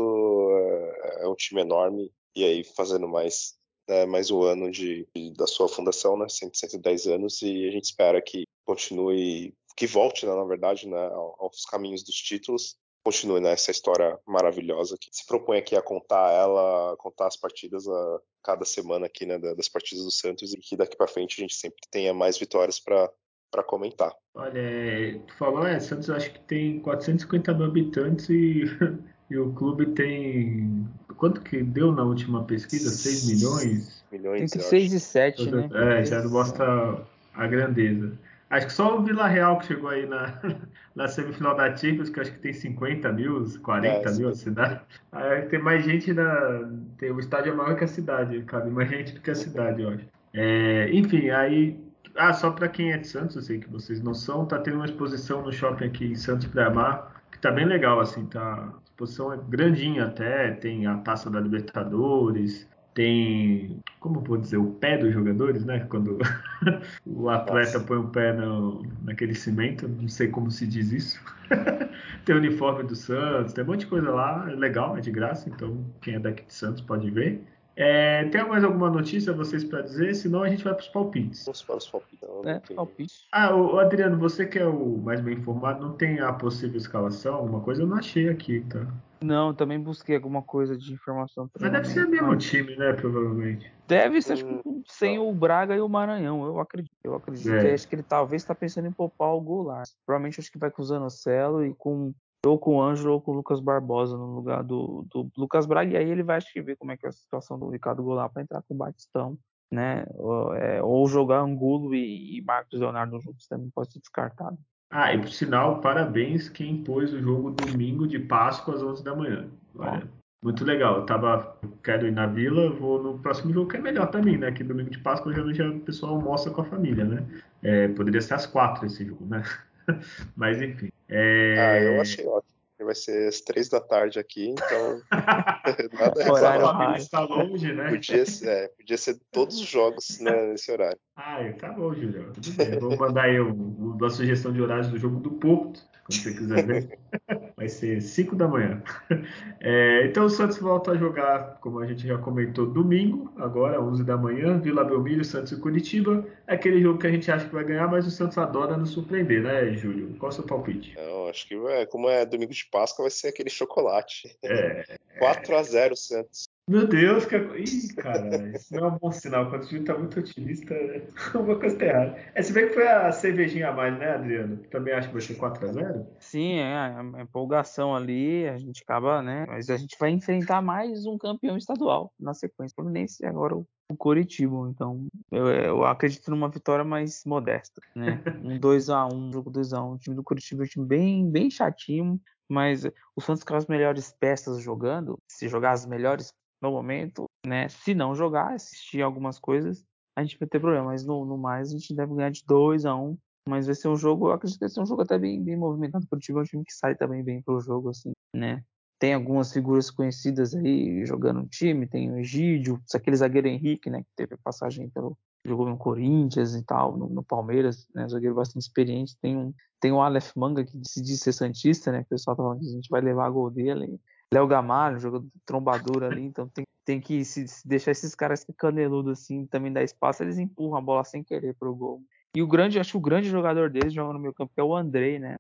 é, é um time enorme e aí fazendo mais né, mais um ano de, de, da sua fundação, né, 110 anos, e a gente espera que continue, que volte, né, na verdade, né, aos caminhos dos títulos, continue nessa né, história maravilhosa que se propõe aqui a contar ela, contar as partidas a cada semana aqui, né, das partidas do Santos, e que daqui para frente a gente sempre tenha mais vitórias para para comentar. Olha, é, tu falou, é, Santos acho que tem 450 mil habitantes e, e o clube tem. Quanto que deu na última pesquisa? 6 milhões? milhões Entre 6 e 7, né? É, já mostra a grandeza. Acho que só o Vila Real que chegou aí na, na semifinal da Champions, que acho que tem 50 mil, 40 é, mil a cidade. Aí tem mais gente na. Tem, o estádio é maior que a cidade, cabe mais gente do que a cidade, eu acho. É, enfim, aí. Ah, só para quem é de Santos, eu sei que vocês não são, tá tendo uma exposição no shopping aqui em Santos Mar que tá bem legal, assim, tá. A exposição é grandinha até, tem a taça da Libertadores, tem, como vou dizer, o pé dos jogadores, né? Quando o atleta põe o pé no, naquele cimento, não sei como se diz isso. tem o uniforme do Santos, tem um monte de coisa lá, é legal, é de graça, então quem é daqui de Santos pode ver. É, tem mais alguma notícia vocês para dizer? Senão a gente vai para os palpites. Vamos para os palpites. É, palpite. Ah, o, Adriano, você que é o mais bem informado, não tem a possível escalação? Alguma coisa eu não achei aqui, tá? Não, também busquei alguma coisa de informação. Mas deve ser o mesmo time, né? Provavelmente. Deve ser hum, sem o Braga e o Maranhão, eu acredito. Eu acredito. É. Acho que ele talvez está pensando em poupar o Goulart. Provavelmente acho que vai com o Zanocelo e com ou com o Ângelo ou com o Lucas Barbosa no lugar do, do Lucas Braga, e aí ele vai acho que ver como é que é a situação do Ricardo Goulart para entrar com o Batistão, né? Ou, é, ou jogar Angulo e, e, Marcos Leonardo juntos também pode ser descartado. Ah, e por sinal, parabéns quem pôs o jogo domingo de Páscoa às 11 da manhã. Olha, muito legal. Eu tava, quero ir na vila, vou no próximo jogo que é melhor mim, né? Que domingo de Páscoa geralmente o pessoal almoça com a família, né? É, poderia ser às quatro esse jogo, né? Mas enfim. É... Ah, eu achei ótimo. Vai ser às três da tarde aqui, então. nada horário está longe, né? Podia ser, é, podia ser todos os jogos né, nesse horário. Ah, tá bom, Julião. Tudo bem. Vou mandar aí uma sugestão de horários do jogo do Porto quando você quiser ver. Vai ser 5 da manhã. É, então o Santos volta a jogar, como a gente já comentou, domingo, agora, 11 da manhã, Vila Belmiro, Santos e Curitiba. É aquele jogo que a gente acha que vai ganhar, mas o Santos adora nos surpreender, né, Júlio? Qual é o seu palpite? Não, acho que é, como é domingo de Páscoa, vai ser aquele chocolate. É. 4 a 0 Santos. Meu Deus, que. Ih, cara, isso não é um bom sinal. Quando o time tá muito otimista, uma coisa tá errada. É, se bem que foi a cervejinha a mais, né, Adriano? Também acho que vai ser 4x0? Sim, é, a empolgação ali, a gente acaba, né? Mas a gente vai enfrentar mais um campeão estadual na sequência. Fluminense e agora o Coritiba. Então, eu, eu, acredito numa vitória mais modesta, né? Um 2x1, um jogo 2x1. O time do Curitiba é um time bem, bem chatinho, mas o Santos com as melhores peças jogando, se jogar as melhores no momento, né? Se não jogar, assistir algumas coisas, a gente vai ter problema. Mas no, no mais, a gente deve ganhar de 2 a 1 um, Mas vai ser um jogo, eu acredito que vai ser um jogo até bem, bem movimentado. O Curitiba é um time que sai também bem pro jogo, assim, né? Tem algumas figuras conhecidas aí jogando no time, tem o Egídio, aquele zagueiro Henrique, né? Que teve passagem pelo. jogou no Corinthians e tal, no, no Palmeiras, né? Zagueiro bastante experiente. Tem um, tem o Aleph Manga, que diz ser Santista, né? O pessoal tá falando que a gente vai levar gol dele. Léo Gamalho, jogador trombador ali, então tem, tem que se, se deixar esses caras que caneludo assim, também dar espaço, eles empurram a bola sem querer pro gol. E o grande, acho que o grande jogador deles jogando no meio campo é o Andrei, né?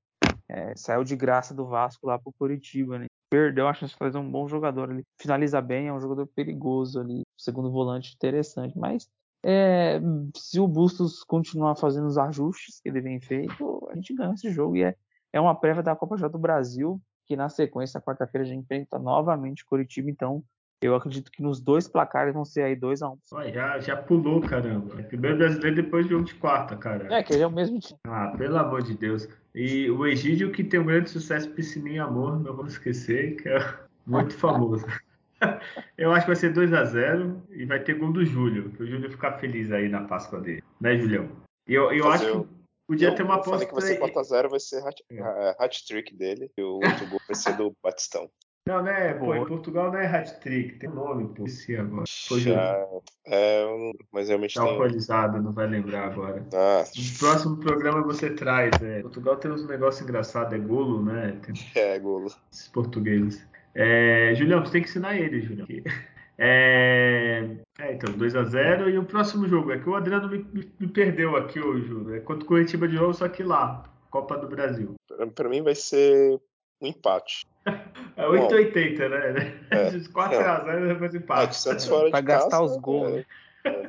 É, saiu de graça do Vasco lá pro Curitiba, né? Perdeu a chance de um bom jogador ali. Finaliza bem, é um jogador perigoso ali. Segundo volante interessante, mas é, se o Bustos continuar fazendo os ajustes que ele vem feito, a gente ganha esse jogo e é, é uma prévia da Copa J do Brasil que na sequência, quarta-feira, a gente enfrenta novamente Curitiba, então eu acredito que nos dois placares vão ser aí 2 a 1 um. já, já pulou, caramba. Primeiro brasileiro, depois do jogo de quarta, cara. É, que ele é o mesmo time. Ah, pelo amor de Deus. E o Egídio, que tem um grande sucesso Piscininha Amor, não vamos esquecer, que é muito famoso. Eu acho que vai ser 2 a 0 e vai ter gol do Júlio, que o Júlio ficar feliz aí na Páscoa dele. Né, Julião? E eu, eu acho que Podia eu ter uma aposta. falei que vai ser 4x0, vai ser hat-trick dele, e o outro gol vai ser do Batistão. Não, né? Pô, em Portugal não é hat-trick, tem um nome, pô. Esse agora. Já, é, mas realmente tá tem. alcoolizado, não vai lembrar agora. Ah. No próximo programa você traz, é. Portugal tem uns negócios engraçados, é golo, né? Tem... É, golo. Esses portugueses. É, Julião, você tem que ensinar ele, Julião. É, é então, 2x0. E o próximo jogo é que o Adriano me, me, me perdeu aqui hoje. É contra o Curitiba de novo, só que lá, Copa do Brasil. Para mim vai ser um empate. É 8,80, né? É. 4x0 depois empate. É, Santos fora pra de gastar casa, os gols. É, é,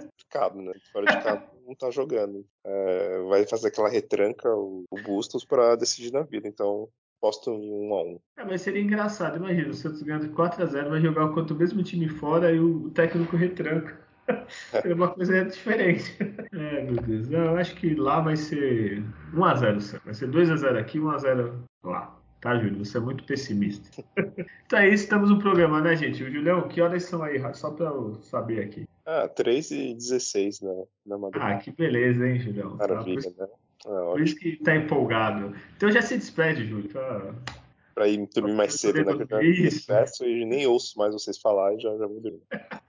né? Fora de casa não tá jogando. É, vai fazer aquela retranca, o, o Bustos, para decidir na vida. Então, posto em 1 a 1 é, Mas seria engraçado, imagina, o Santos ganhando 4x0, vai jogar contra o mesmo time fora e o técnico retranca. É uma coisa diferente. É, meu Deus. Eu acho que lá vai ser 1x0, vai ser 2x0 aqui, 1x0 lá. Tá, Júlio? Você é muito pessimista. então é isso, estamos no programa, né, gente? O Julião, que horas são aí? Só pra eu saber aqui. Ah, 3 e 16 né, na madrugada. Ah, que beleza, hein, Julião? Maravilha, tá? né? É, por isso que tá empolgado. Então já se despede, Júlio. Pra, pra ir dormir mais cedo, né? Que eu já despeço e nem ouço mais vocês falar e já, já vou dormir.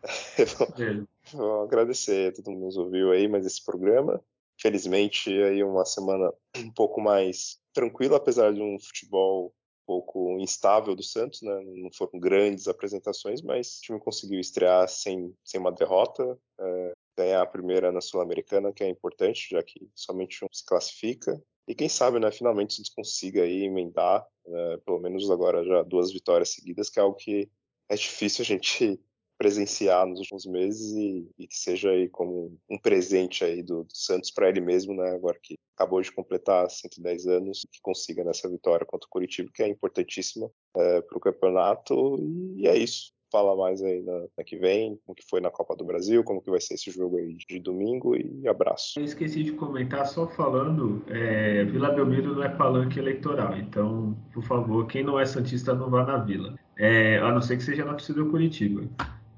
vou agradecer a todo mundo que nos ouviu aí, mais esse programa. Felizmente, aí uma semana um pouco mais tranquila, apesar de um futebol um pouco instável do Santos, né? Não foram grandes apresentações, mas o time conseguiu estrear sem, sem uma derrota, é, ganhar a primeira na Sul-Americana, que é importante, já que somente um se classifica. E quem sabe, né, finalmente Santos consiga aí emendar, né, pelo menos agora já duas vitórias seguidas, que é algo que é difícil a gente presenciar nos últimos meses e, e que seja aí como um presente aí do, do Santos para ele mesmo, né? Agora que acabou de completar 110 anos, que consiga nessa vitória contra o Curitiba, que é importantíssima é, para o campeonato. E é isso. Fala mais aí na, na, que vem, como que foi na Copa do Brasil, como que vai ser esse jogo aí de domingo e abraço. Eu esqueci de comentar, só falando, é, Vila Belmiro não é palanque eleitoral, então, por favor, quem não é Santista não vá na Vila, é, a não ser que seja na torcida do Curitiba.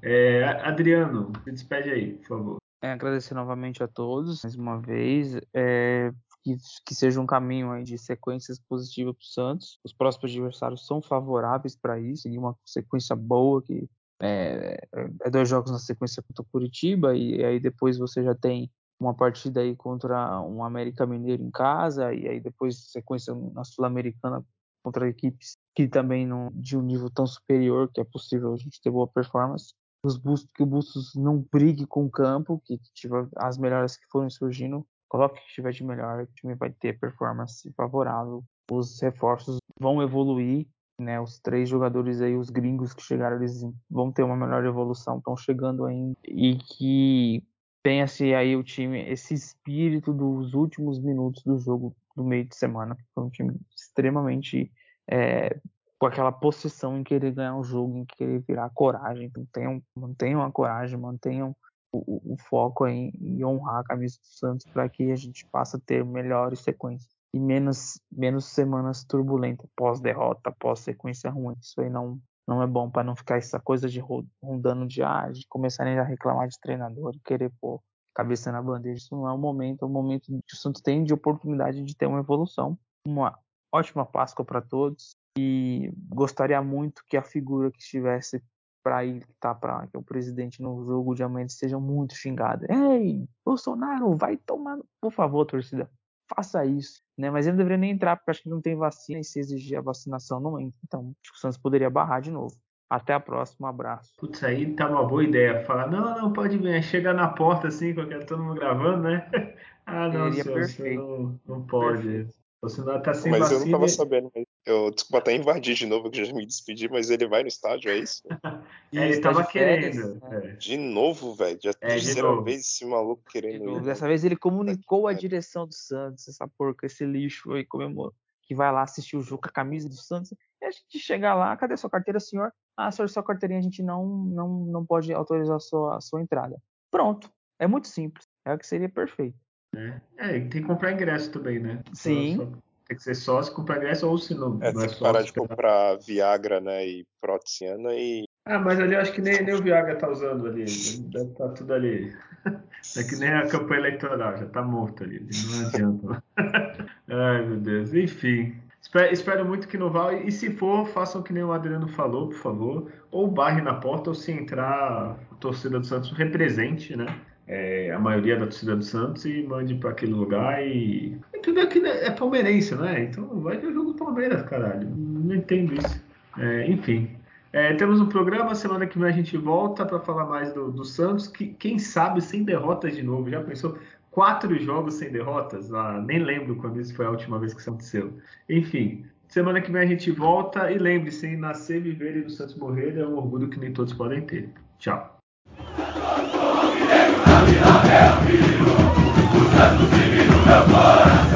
É, Adriano, se despede aí, por favor. É, agradecer novamente a todos, mais uma vez. É, que, que, seja um caminho aí de sequências positivas para o Santos. Os próximos adversários são favoráveis para isso, e uma sequência boa que é, é, dois jogos na sequência contra o Curitiba e aí depois você já tem uma partida aí contra um América Mineiro em casa e aí depois sequência na Sul-Americana contra equipes que também não de um nível tão superior que é possível a gente ter boa performance os Bustos, que o Bustos não brigue com o campo, que, tiver as melhores que forem surgindo, coloque o que tiver de melhor, o time vai ter performance favorável. Os reforços vão evoluir, né? Os três jogadores aí, os gringos que chegaram, eles vão ter uma melhor evolução, estão chegando ainda. E que tenha-se aí o time, esse espírito dos últimos minutos do jogo do meio de semana, que foi um time extremamente é, com aquela possessão em querer ganhar o jogo, em querer virar coragem. Mantenham, mantenham a coragem, mantenham o, o foco em, em, honrar a camisa do Santos para que a gente possa ter melhores sequências e menos, menos semanas turbulentas pós-derrota, pós-sequência ruim. Isso aí não, não é bom para não ficar essa coisa de rondando de, ah, de começarem a reclamar de treinador, querer pôr cabeça na bandeja. Isso não é o momento, é o momento que o Santos tem de oportunidade de ter uma evolução. Uma ótima Páscoa para todos e gostaria muito que a figura que estivesse para ir tá para que é o presidente no jogo de amanhã seja muito xingada. Ei, Bolsonaro, vai tomar, por favor, torcida, faça isso, né? Mas ele não deveria nem entrar porque acho que não tem vacina e se exigir a vacinação não entra. Então, acho que o Santos poderia barrar de novo. Até a próxima, um abraço. Putz, aí tá uma boa ideia. Falar, não, não, pode vir. Chega na porta assim, qualquer todo mundo gravando, né? ah, não, senhor, não, não pode. Perfeito. Você não tá sem mas vacina. eu não tava sabendo. Eu, desculpa até invadir de novo, que já me despedi, mas ele vai no estádio, é isso? é, ele tava querendo. Né? É. De novo, velho. Já é, terceira vez esse maluco querendo. Dessa vez ele comunicou a direção do Santos, essa porca, esse lixo aí, comemorou. Que vai lá assistir o jogo com a camisa do Santos. E a gente chega lá, cadê sua carteira, senhor? Ah, senhor, sua carteirinha a gente não, não, não pode autorizar a sua, a sua entrada. Pronto. É muito simples. É o que seria perfeito. É, é tem que comprar ingresso também, né? Sim. Só, só tem que ser sócio, comprar ingresso ou se não. É, não é tem que parar de comprar Viagra, né? E Protiana e. Ah, mas ali eu acho que nem, nem o Viagra tá usando ali. Deve estar tá tudo ali. É que nem a campanha eleitoral, já tá morto ali. Não adianta. Ai, meu Deus. Enfim. Espero, espero, muito que não vá. E se for, façam que nem o Adriano falou, por favor. Ou barre na porta, ou se entrar, a torcida do Santos represente, né? É, a maioria da torcida do Santos e mande para aquele lugar e. Tudo aqui é palmeirense, né? Então vai ver o jogo do Palmeiras, caralho. Não entendo isso. É, enfim. É, temos um programa, semana que vem a gente volta para falar mais do, do Santos, que quem sabe sem derrotas de novo. Já pensou? Quatro jogos sem derrotas? Ah, nem lembro quando isso foi a última vez que isso aconteceu. Enfim, semana que vem a gente volta e lembre-se, nascer, viver e do Santos morrer é um orgulho que nem todos podem ter. Tchau. Vila Mel, menino, o santo divino meu nunca.